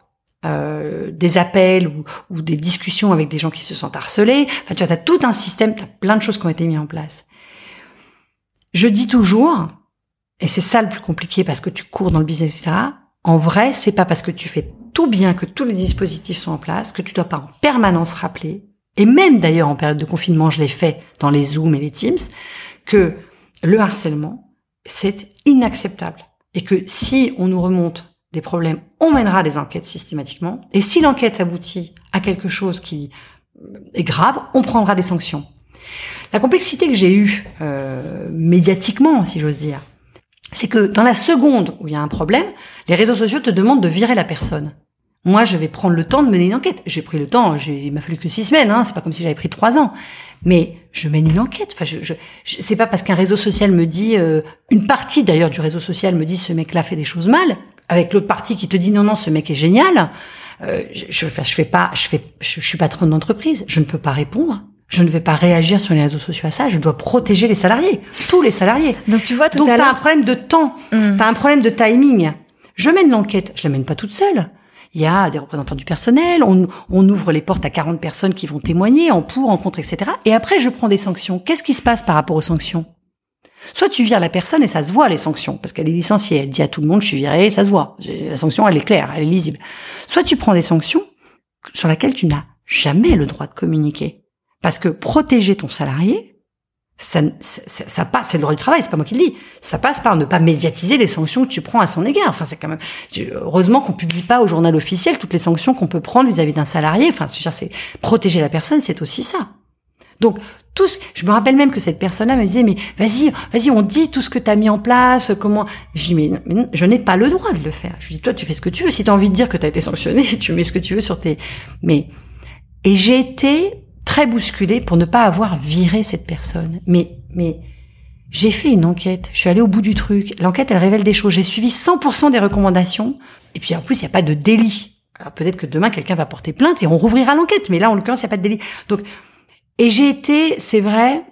euh, des appels ou, ou, des discussions avec des gens qui se sentent harcelés. Enfin, tu as, as tout un système, tu as plein de choses qui ont été mises en place. Je dis toujours, et c'est ça le plus compliqué parce que tu cours dans le business, etc. En vrai, c'est pas parce que tu fais tout bien, que tous les dispositifs sont en place, que tu dois pas en permanence rappeler, et même d'ailleurs en période de confinement, je l'ai fait dans les Zooms et les Teams, que le harcèlement, c'est inacceptable. et que si on nous remonte des problèmes, on mènera des enquêtes systématiquement. Et si l'enquête aboutit à quelque chose qui est grave, on prendra des sanctions. La complexité que j'ai eue euh, médiatiquement, si j'ose dire, c'est que dans la seconde où il y a un problème, les réseaux sociaux te demandent de virer la personne. Moi, je vais prendre le temps de mener une enquête. J'ai pris le temps, il m'a fallu que six semaines, hein, c'est pas comme si j'avais pris trois ans. Mais je mène une enquête. Enfin, je, je, c'est pas parce qu'un réseau social me dit, euh, une partie d'ailleurs du réseau social me dit ce mec-là fait des choses mal, avec l'autre partie qui te dit non non ce mec est génial. Euh, je, je, fais pas, je fais, je, suis patronne d'entreprise, je ne peux pas répondre je ne vais pas réagir sur les réseaux sociaux à ça. Je dois protéger les salariés, tous les salariés. Donc tu vois tout Donc à t'as un problème de temps, Mm. t'as un problème de timing. Je mène l'enquête, je la mène pas toute seule. Il y a des représentants du personnel, on, on ouvre les portes à 40 personnes qui vont témoigner en pour, en contre, etc. Et après, je prends des sanctions. Qu'est-ce qui se passe par rapport aux sanctions? Soit tu vires la personne et ça se voit les sanctions, parce qu'elle est licenciée, elle dit à tout le monde je suis virée, ça se voit. La sanction, elle est claire, elle est lisible. Soit tu prends des sanctions sur lesquelles tu n'as jamais le droit de communiquer. Parce que protéger ton salarié, ça, ça, ça passe, c'est le droit du travail, c'est pas moi qui le dis. Ça passe par ne pas médiatiser les sanctions que tu prends à son égard. Enfin, c'est quand même, heureusement qu'on publie pas au journal officiel toutes les sanctions qu'on peut prendre vis-à-vis d'un salarié. Enfin, c'est protéger la personne, c'est aussi ça. Donc, tous, je me rappelle même que cette personne-là me disait, mais vas-y, vas-y, on dit tout ce que tu as mis en place, comment. Je dis, mais, je n'ai pas le droit de le faire. Je dis, toi, tu fais ce que tu veux. Si tu as envie de dire que tu as été sanctionné, [LAUGHS] tu mets ce que tu veux sur tes. Mais. Et j'ai été très bousculée pour ne pas avoir viré cette personne. Mais, mais, j'ai fait une enquête. Je suis allée au bout du truc. L'enquête, elle révèle des choses. J'ai suivi 100% des recommandations. Et puis, en plus, il n'y a pas de délit. Alors, peut-être que demain, quelqu'un va porter plainte et on rouvrira l'enquête. Mais là, en l'occurrence, il n'y a pas de délit. Donc, et j'ai été, c'est vrai,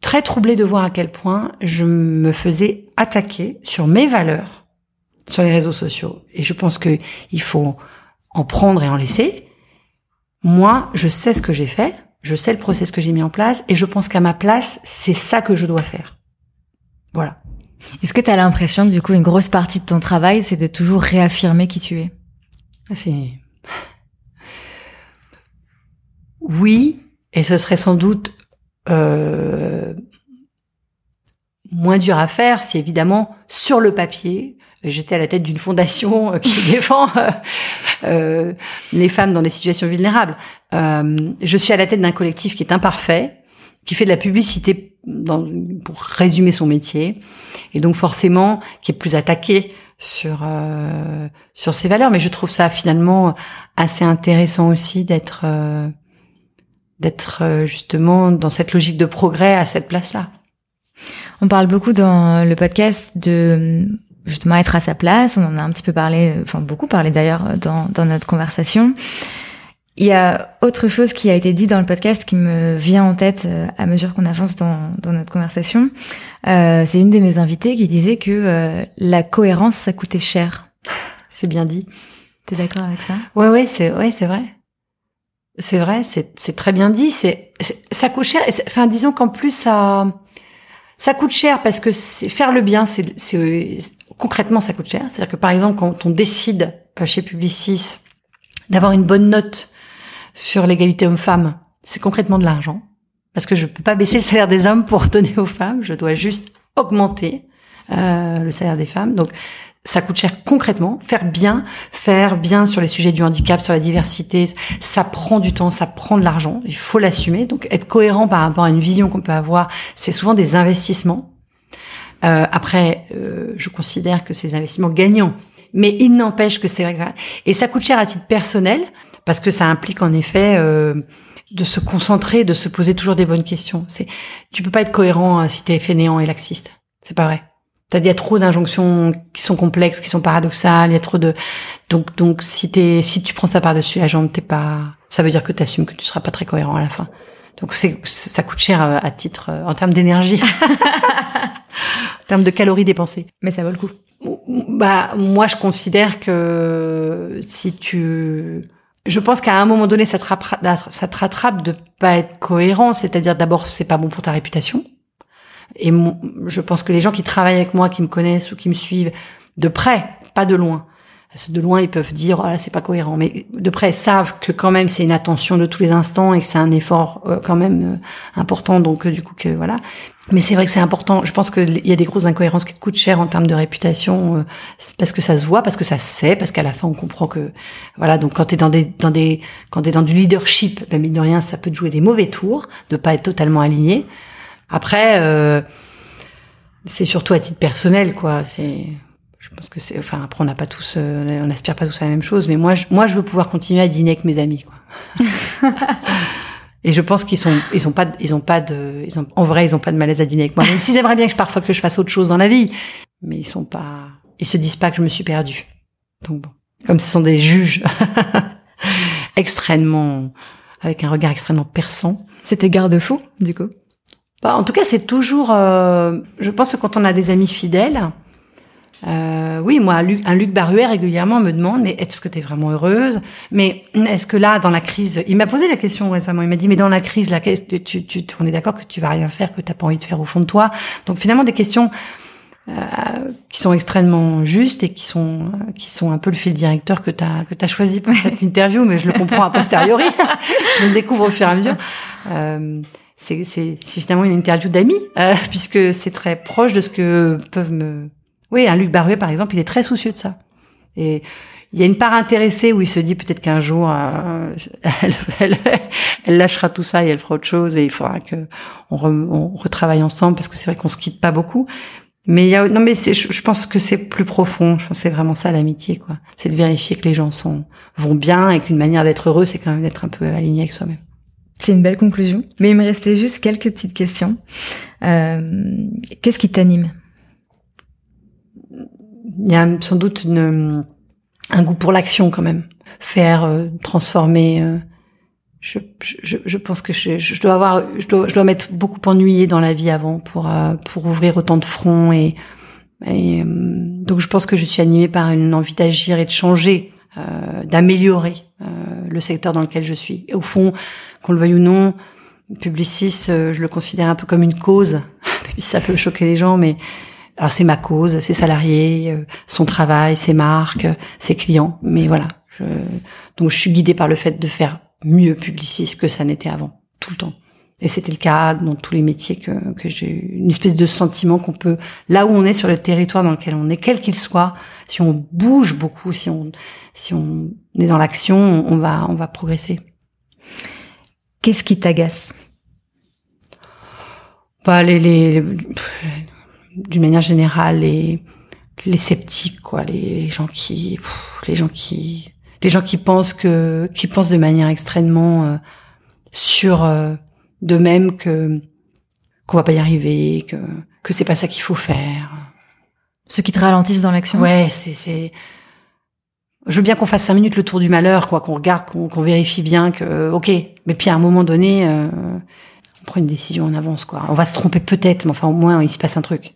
très troublée de voir à quel point je me faisais attaquer sur mes valeurs sur les réseaux sociaux. Et je pense que il faut en prendre et en laisser. Moi, je sais ce que j'ai fait, je sais le process que j'ai mis en place, et je pense qu'à ma place, c'est ça que je dois faire. Voilà. Est-ce que tu as l'impression, du coup, une grosse partie de ton travail, c'est de toujours réaffirmer qui tu es? C'est oui, et ce serait sans doute euh, moins dur à faire si évidemment sur le papier j'étais à la tête d'une fondation qui [LAUGHS] défend euh, euh, les femmes dans des situations vulnérables. Euh, je suis à la tête d'un collectif qui est imparfait, qui fait de la publicité dans, pour résumer son métier, et donc forcément qui est plus attaqué sur euh, sur ses valeurs. Mais je trouve ça finalement assez intéressant aussi d'être euh, d'être justement dans cette logique de progrès à cette place-là. On parle beaucoup dans le podcast de justement être à sa place. On en a un petit peu parlé, enfin beaucoup parlé d'ailleurs dans, dans notre conversation. Il y a autre chose qui a été dit dans le podcast qui me vient en tête à mesure qu'on avance dans, dans notre conversation. Euh, c'est une de mes invitées qui disait que euh, la cohérence, ça coûtait cher. C'est bien dit. T'es d'accord avec ça? Ouais, ouais, c'est ouais, c'est vrai. C'est vrai, c'est très bien dit. C'est ça coûte cher. Enfin, disons qu'en plus ça ça coûte cher parce que faire le bien, c'est concrètement ça coûte cher. C'est-à-dire que par exemple, quand on décide chez Publicis d'avoir une bonne note sur l'égalité homme-femme, c'est concrètement de l'argent. Parce que je peux pas baisser le salaire des hommes pour [LAUGHS] donner aux femmes, je dois juste augmenter euh, le salaire des femmes. Donc ça coûte cher concrètement. Faire bien, faire bien sur les sujets du handicap, sur la diversité, ça prend du temps, ça prend de l'argent. Il faut l'assumer. Donc être cohérent par rapport à une vision qu'on peut avoir, c'est souvent des investissements. Euh, après, euh, je considère que ces investissements gagnants. Mais il n'empêche que c'est vrai. Et ça coûte cher à titre personnel parce que ça implique en effet euh, de se concentrer, de se poser toujours des bonnes questions. C'est, tu peux pas être cohérent si t'es fainéant et laxiste. C'est pas vrai. T'as, il y a trop d'injonctions qui sont complexes, qui sont paradoxales. Il y a trop de, donc, donc, si t'es, si tu prends ça par-dessus la jambe, t'es pas, ça veut dire que t'assumes que tu seras pas très cohérent à la fin. Donc, c'est, ça coûte cher à, à titre, en termes d'énergie. [LAUGHS] en termes de calories dépensées. Mais ça vaut le coup. Bah, moi, je considère que si tu, je pense qu'à un moment donné, ça te, rattrape, ça te rattrape de pas être cohérent. C'est-à-dire, d'abord, c'est pas bon pour ta réputation. Et je pense que les gens qui travaillent avec moi, qui me connaissent ou qui me suivent de près, pas de loin, de loin, ils peuvent dire, là, c'est pas cohérent. Mais de près, ils savent que quand même, c'est une attention de tous les instants et que c'est un effort euh, quand même euh, important. Donc, euh, du coup, que voilà. Mais c'est vrai que c'est important. Je pense qu'il y a des grosses incohérences qui te coûtent cher en termes de réputation, parce que ça se voit, parce que ça se sait, parce qu'à la fin, on comprend que, voilà. Donc, quand t'es dans des, dans des, quand t'es dans du leadership, ben, mine de rien, ça peut te jouer des mauvais tours, de pas être totalement aligné. Après, c'est surtout à titre personnel, quoi. C'est pense que c'est enfin après on n'a pas tous euh, on n'aspire pas tous à la même chose mais moi je, moi je veux pouvoir continuer à dîner avec mes amis quoi. [LAUGHS] Et je pense qu'ils sont ils sont pas ils ont pas de ils ont en vrai ils ont pas de malaise à dîner avec moi. Même s'ils aimeraient bien que je, parfois que je fasse autre chose dans la vie. Mais ils sont pas ils se disent pas que je me suis perdue. Donc bon. Comme ce sont des juges [LAUGHS] extrêmement avec un regard extrêmement perçant. C'était garde-fou du coup? Bah, en tout cas c'est toujours euh, je pense que quand on a des amis fidèles euh, oui, moi, un Luc, un Luc Baruet régulièrement me demande, mais est-ce que tu es vraiment heureuse? Mais est-ce que là, dans la crise, il m'a posé la question récemment. Il m'a dit, mais dans la crise, là, tu, tu, tu, on est d'accord que tu vas rien faire, que t'as pas envie de faire au fond de toi. Donc finalement, des questions euh, qui sont extrêmement justes et qui sont qui sont un peu le fil directeur que t'as que t'as choisi pour cette interview, mais je le comprends a posteriori. [LAUGHS] je le découvre au fur et à mesure. Euh, c'est finalement une interview d'amis, euh, puisque c'est très proche de ce que peuvent me oui, un Luc Baruet, par exemple, il est très soucieux de ça. Et il y a une part intéressée où il se dit peut-être qu'un jour, euh, [LAUGHS] elle, lâchera tout ça et elle fera autre chose et il faudra que on, retravaille ensemble parce que c'est vrai qu'on se quitte pas beaucoup. Mais il y a, non, mais je, je pense que c'est plus profond. Je pense c'est vraiment ça l'amitié, quoi. C'est de vérifier que les gens sont vont bien et qu'une manière d'être heureux, c'est quand même d'être un peu aligné avec soi-même. C'est une belle conclusion. Mais il me restait juste quelques petites questions. Euh, Qu'est-ce qui t'anime? Il y a sans doute une, un goût pour l'action quand même. Faire, euh, transformer. Euh, je, je, je, pense que je, je, dois avoir, je dois, je dois m'être beaucoup ennuyée dans la vie avant pour euh, pour ouvrir autant de fronts et, et donc je pense que je suis animée par une envie d'agir et de changer, d'améliorer le secteur dans lequel je suis. Et au fond, qu'on le veuille ou non, Publicis, je le considère un peu comme une cause. [LAUGHS] ça peut choquer les gens, mais alors c'est ma cause, ses salariés, euh, son travail, ses marques, ses clients. Mais voilà, je, donc je suis guidée par le fait de faire mieux publiciste que ça n'était avant, tout le temps. Et c'était le cas dans tous les métiers que, que j'ai eu une espèce de sentiment qu'on peut, là où on est sur le territoire dans lequel on est, quel qu'il soit, si on bouge beaucoup, si on, si on est dans l'action, on va, on va progresser. Qu'est-ce qui t'agace? Bah, les, les, d'une manière générale les les sceptiques quoi les gens qui les gens qui les gens qui pensent que qui pensent de manière extrêmement euh, sûre euh, d'eux-mêmes que qu'on va pas y arriver que que c'est pas ça qu'il faut faire. Ceux qui te ralentissent dans l'action. Ouais c'est c'est je veux bien qu'on fasse cinq minutes le tour du malheur quoi qu'on regarde qu'on vérifie bien que ok mais puis à un moment donné euh, on prend une décision en avance quoi. On va se tromper peut-être mais enfin au moins il se passe un truc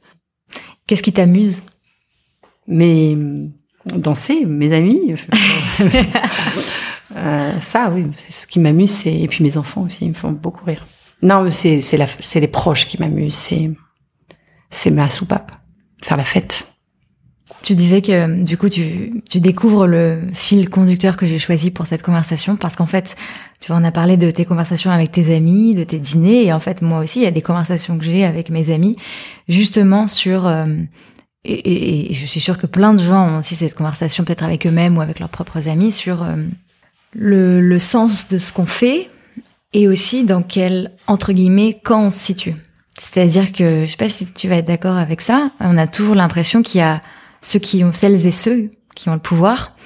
Qu'est-ce qui t'amuse? Mais danser, mes amis. [LAUGHS] euh, ça, oui, ce qui m'amuse. Et puis mes enfants aussi, ils me font beaucoup rire. Non, c'est les proches qui m'amusent. C'est c'est ma soupape, faire la fête. Tu disais que du coup tu, tu découvres le fil conducteur que j'ai choisi pour cette conversation parce qu'en fait tu en as parlé de tes conversations avec tes amis, de tes dîners et en fait moi aussi il y a des conversations que j'ai avec mes amis justement sur euh, et, et, je suis sûre que plein de gens ont aussi cette conversation peut-être avec eux-mêmes ou avec leurs propres amis sur euh, le, le sens de ce qu'on fait et aussi dans quel entre guillemets camp on se situe. C'est-à-dire que je sais pas si tu vas être d'accord avec ça, on a toujours l'impression qu'il y a ceux qui ont celles et ceux qui ont le pouvoir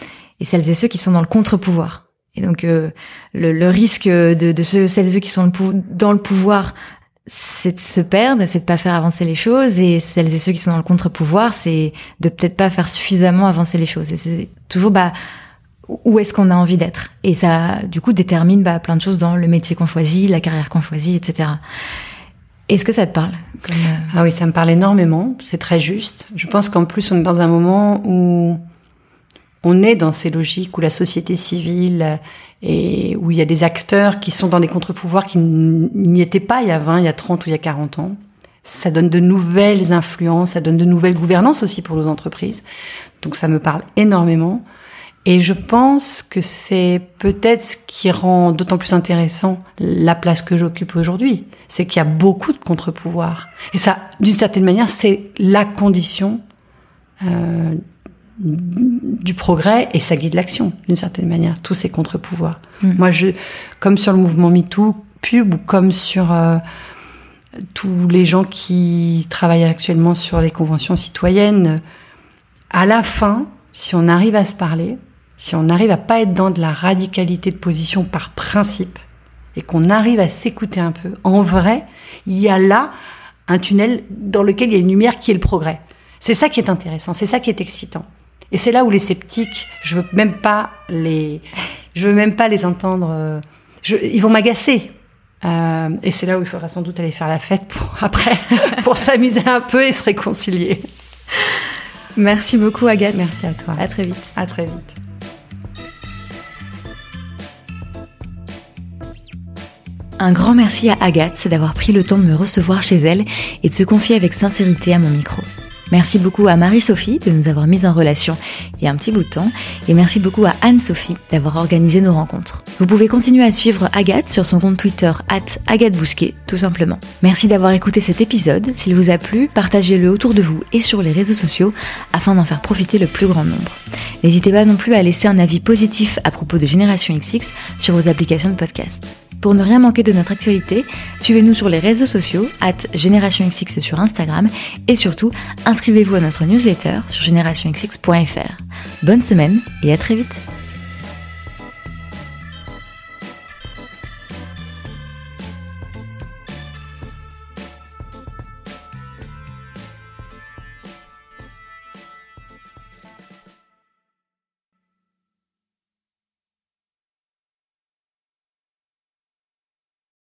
et celles et ceux qui sont dans le contre-pouvoir. Et donc euh, le, le, risque de, de ceux, celles et ceux qui sont dans le pouvoir, c'est de se perdre, c'est de pas faire avancer les choses, et celles et ceux qui sont dans le contre-pouvoir, c'est de peut-être pas faire suffisamment avancer les choses. Et c'est toujours bah où est-ce qu'on a envie d'être? Et ça, du coup, détermine bah, plein de choses dans le métier qu'on choisit, la carrière qu'on choisit, etc. Est-ce que ça te parle. Euh, ah oui, ça me parle énormément. C'est très juste. Je pense qu'en plus, on est dans un moment où on est dans ces logiques où la société civile et où il y a des acteurs qui sont dans des contre-pouvoirs qui n'y étaient pas il y a 20, il y a 30 ou il y a 40 ans. ça donne de nouvelles influences, ça donne de nouvelles gouvernances aussi pour nos entreprises. Donc ça me parle énormément. Et je pense que c'est peut-être ce qui rend d'autant plus intéressant la place que j'occupe aujourd'hui. C'est qu'il y a beaucoup de contre-pouvoirs. Et ça, d'une certaine manière, c'est la condition euh, du progrès et ça guide l'action, d'une certaine manière, tous ces contre-pouvoirs. Hmm. Moi, je, comme sur le mouvement MeToo, pub, ou comme sur euh, tous les gens qui travaillent actuellement sur les conventions citoyennes, à la fin, si on arrive à se parler, si on arrive à pas être dans de la radicalité de position par principe et qu'on arrive à s'écouter un peu, en vrai, il y a là un tunnel dans lequel il y a une lumière qui est le progrès. C'est ça qui est intéressant, c'est ça qui est excitant. Et c'est là où les sceptiques, je veux même pas les, je veux même pas les entendre. Euh, je, ils vont m'agacer. Euh, et c'est là où il faudra sans doute aller faire la fête pour [LAUGHS] après, pour s'amuser un peu et se réconcilier. Merci beaucoup Agathe. Merci à toi. À très vite. À très vite. Un grand merci à Agathe d'avoir pris le temps de me recevoir chez elle et de se confier avec sincérité à mon micro. Merci beaucoup à Marie-Sophie de nous avoir mis en relation il y a un petit bout de temps et merci beaucoup à Anne-Sophie d'avoir organisé nos rencontres. Vous pouvez continuer à suivre Agathe sur son compte Twitter at Agathe Bousquet, tout simplement. Merci d'avoir écouté cet épisode. S'il vous a plu, partagez-le autour de vous et sur les réseaux sociaux afin d'en faire profiter le plus grand nombre. N'hésitez pas non plus à laisser un avis positif à propos de Génération XX sur vos applications de podcast. Pour ne rien manquer de notre actualité, suivez-nous sur les réseaux sociaux, at GénérationXX sur Instagram, et surtout, inscrivez-vous à notre newsletter sur générationxx.fr. Bonne semaine et à très vite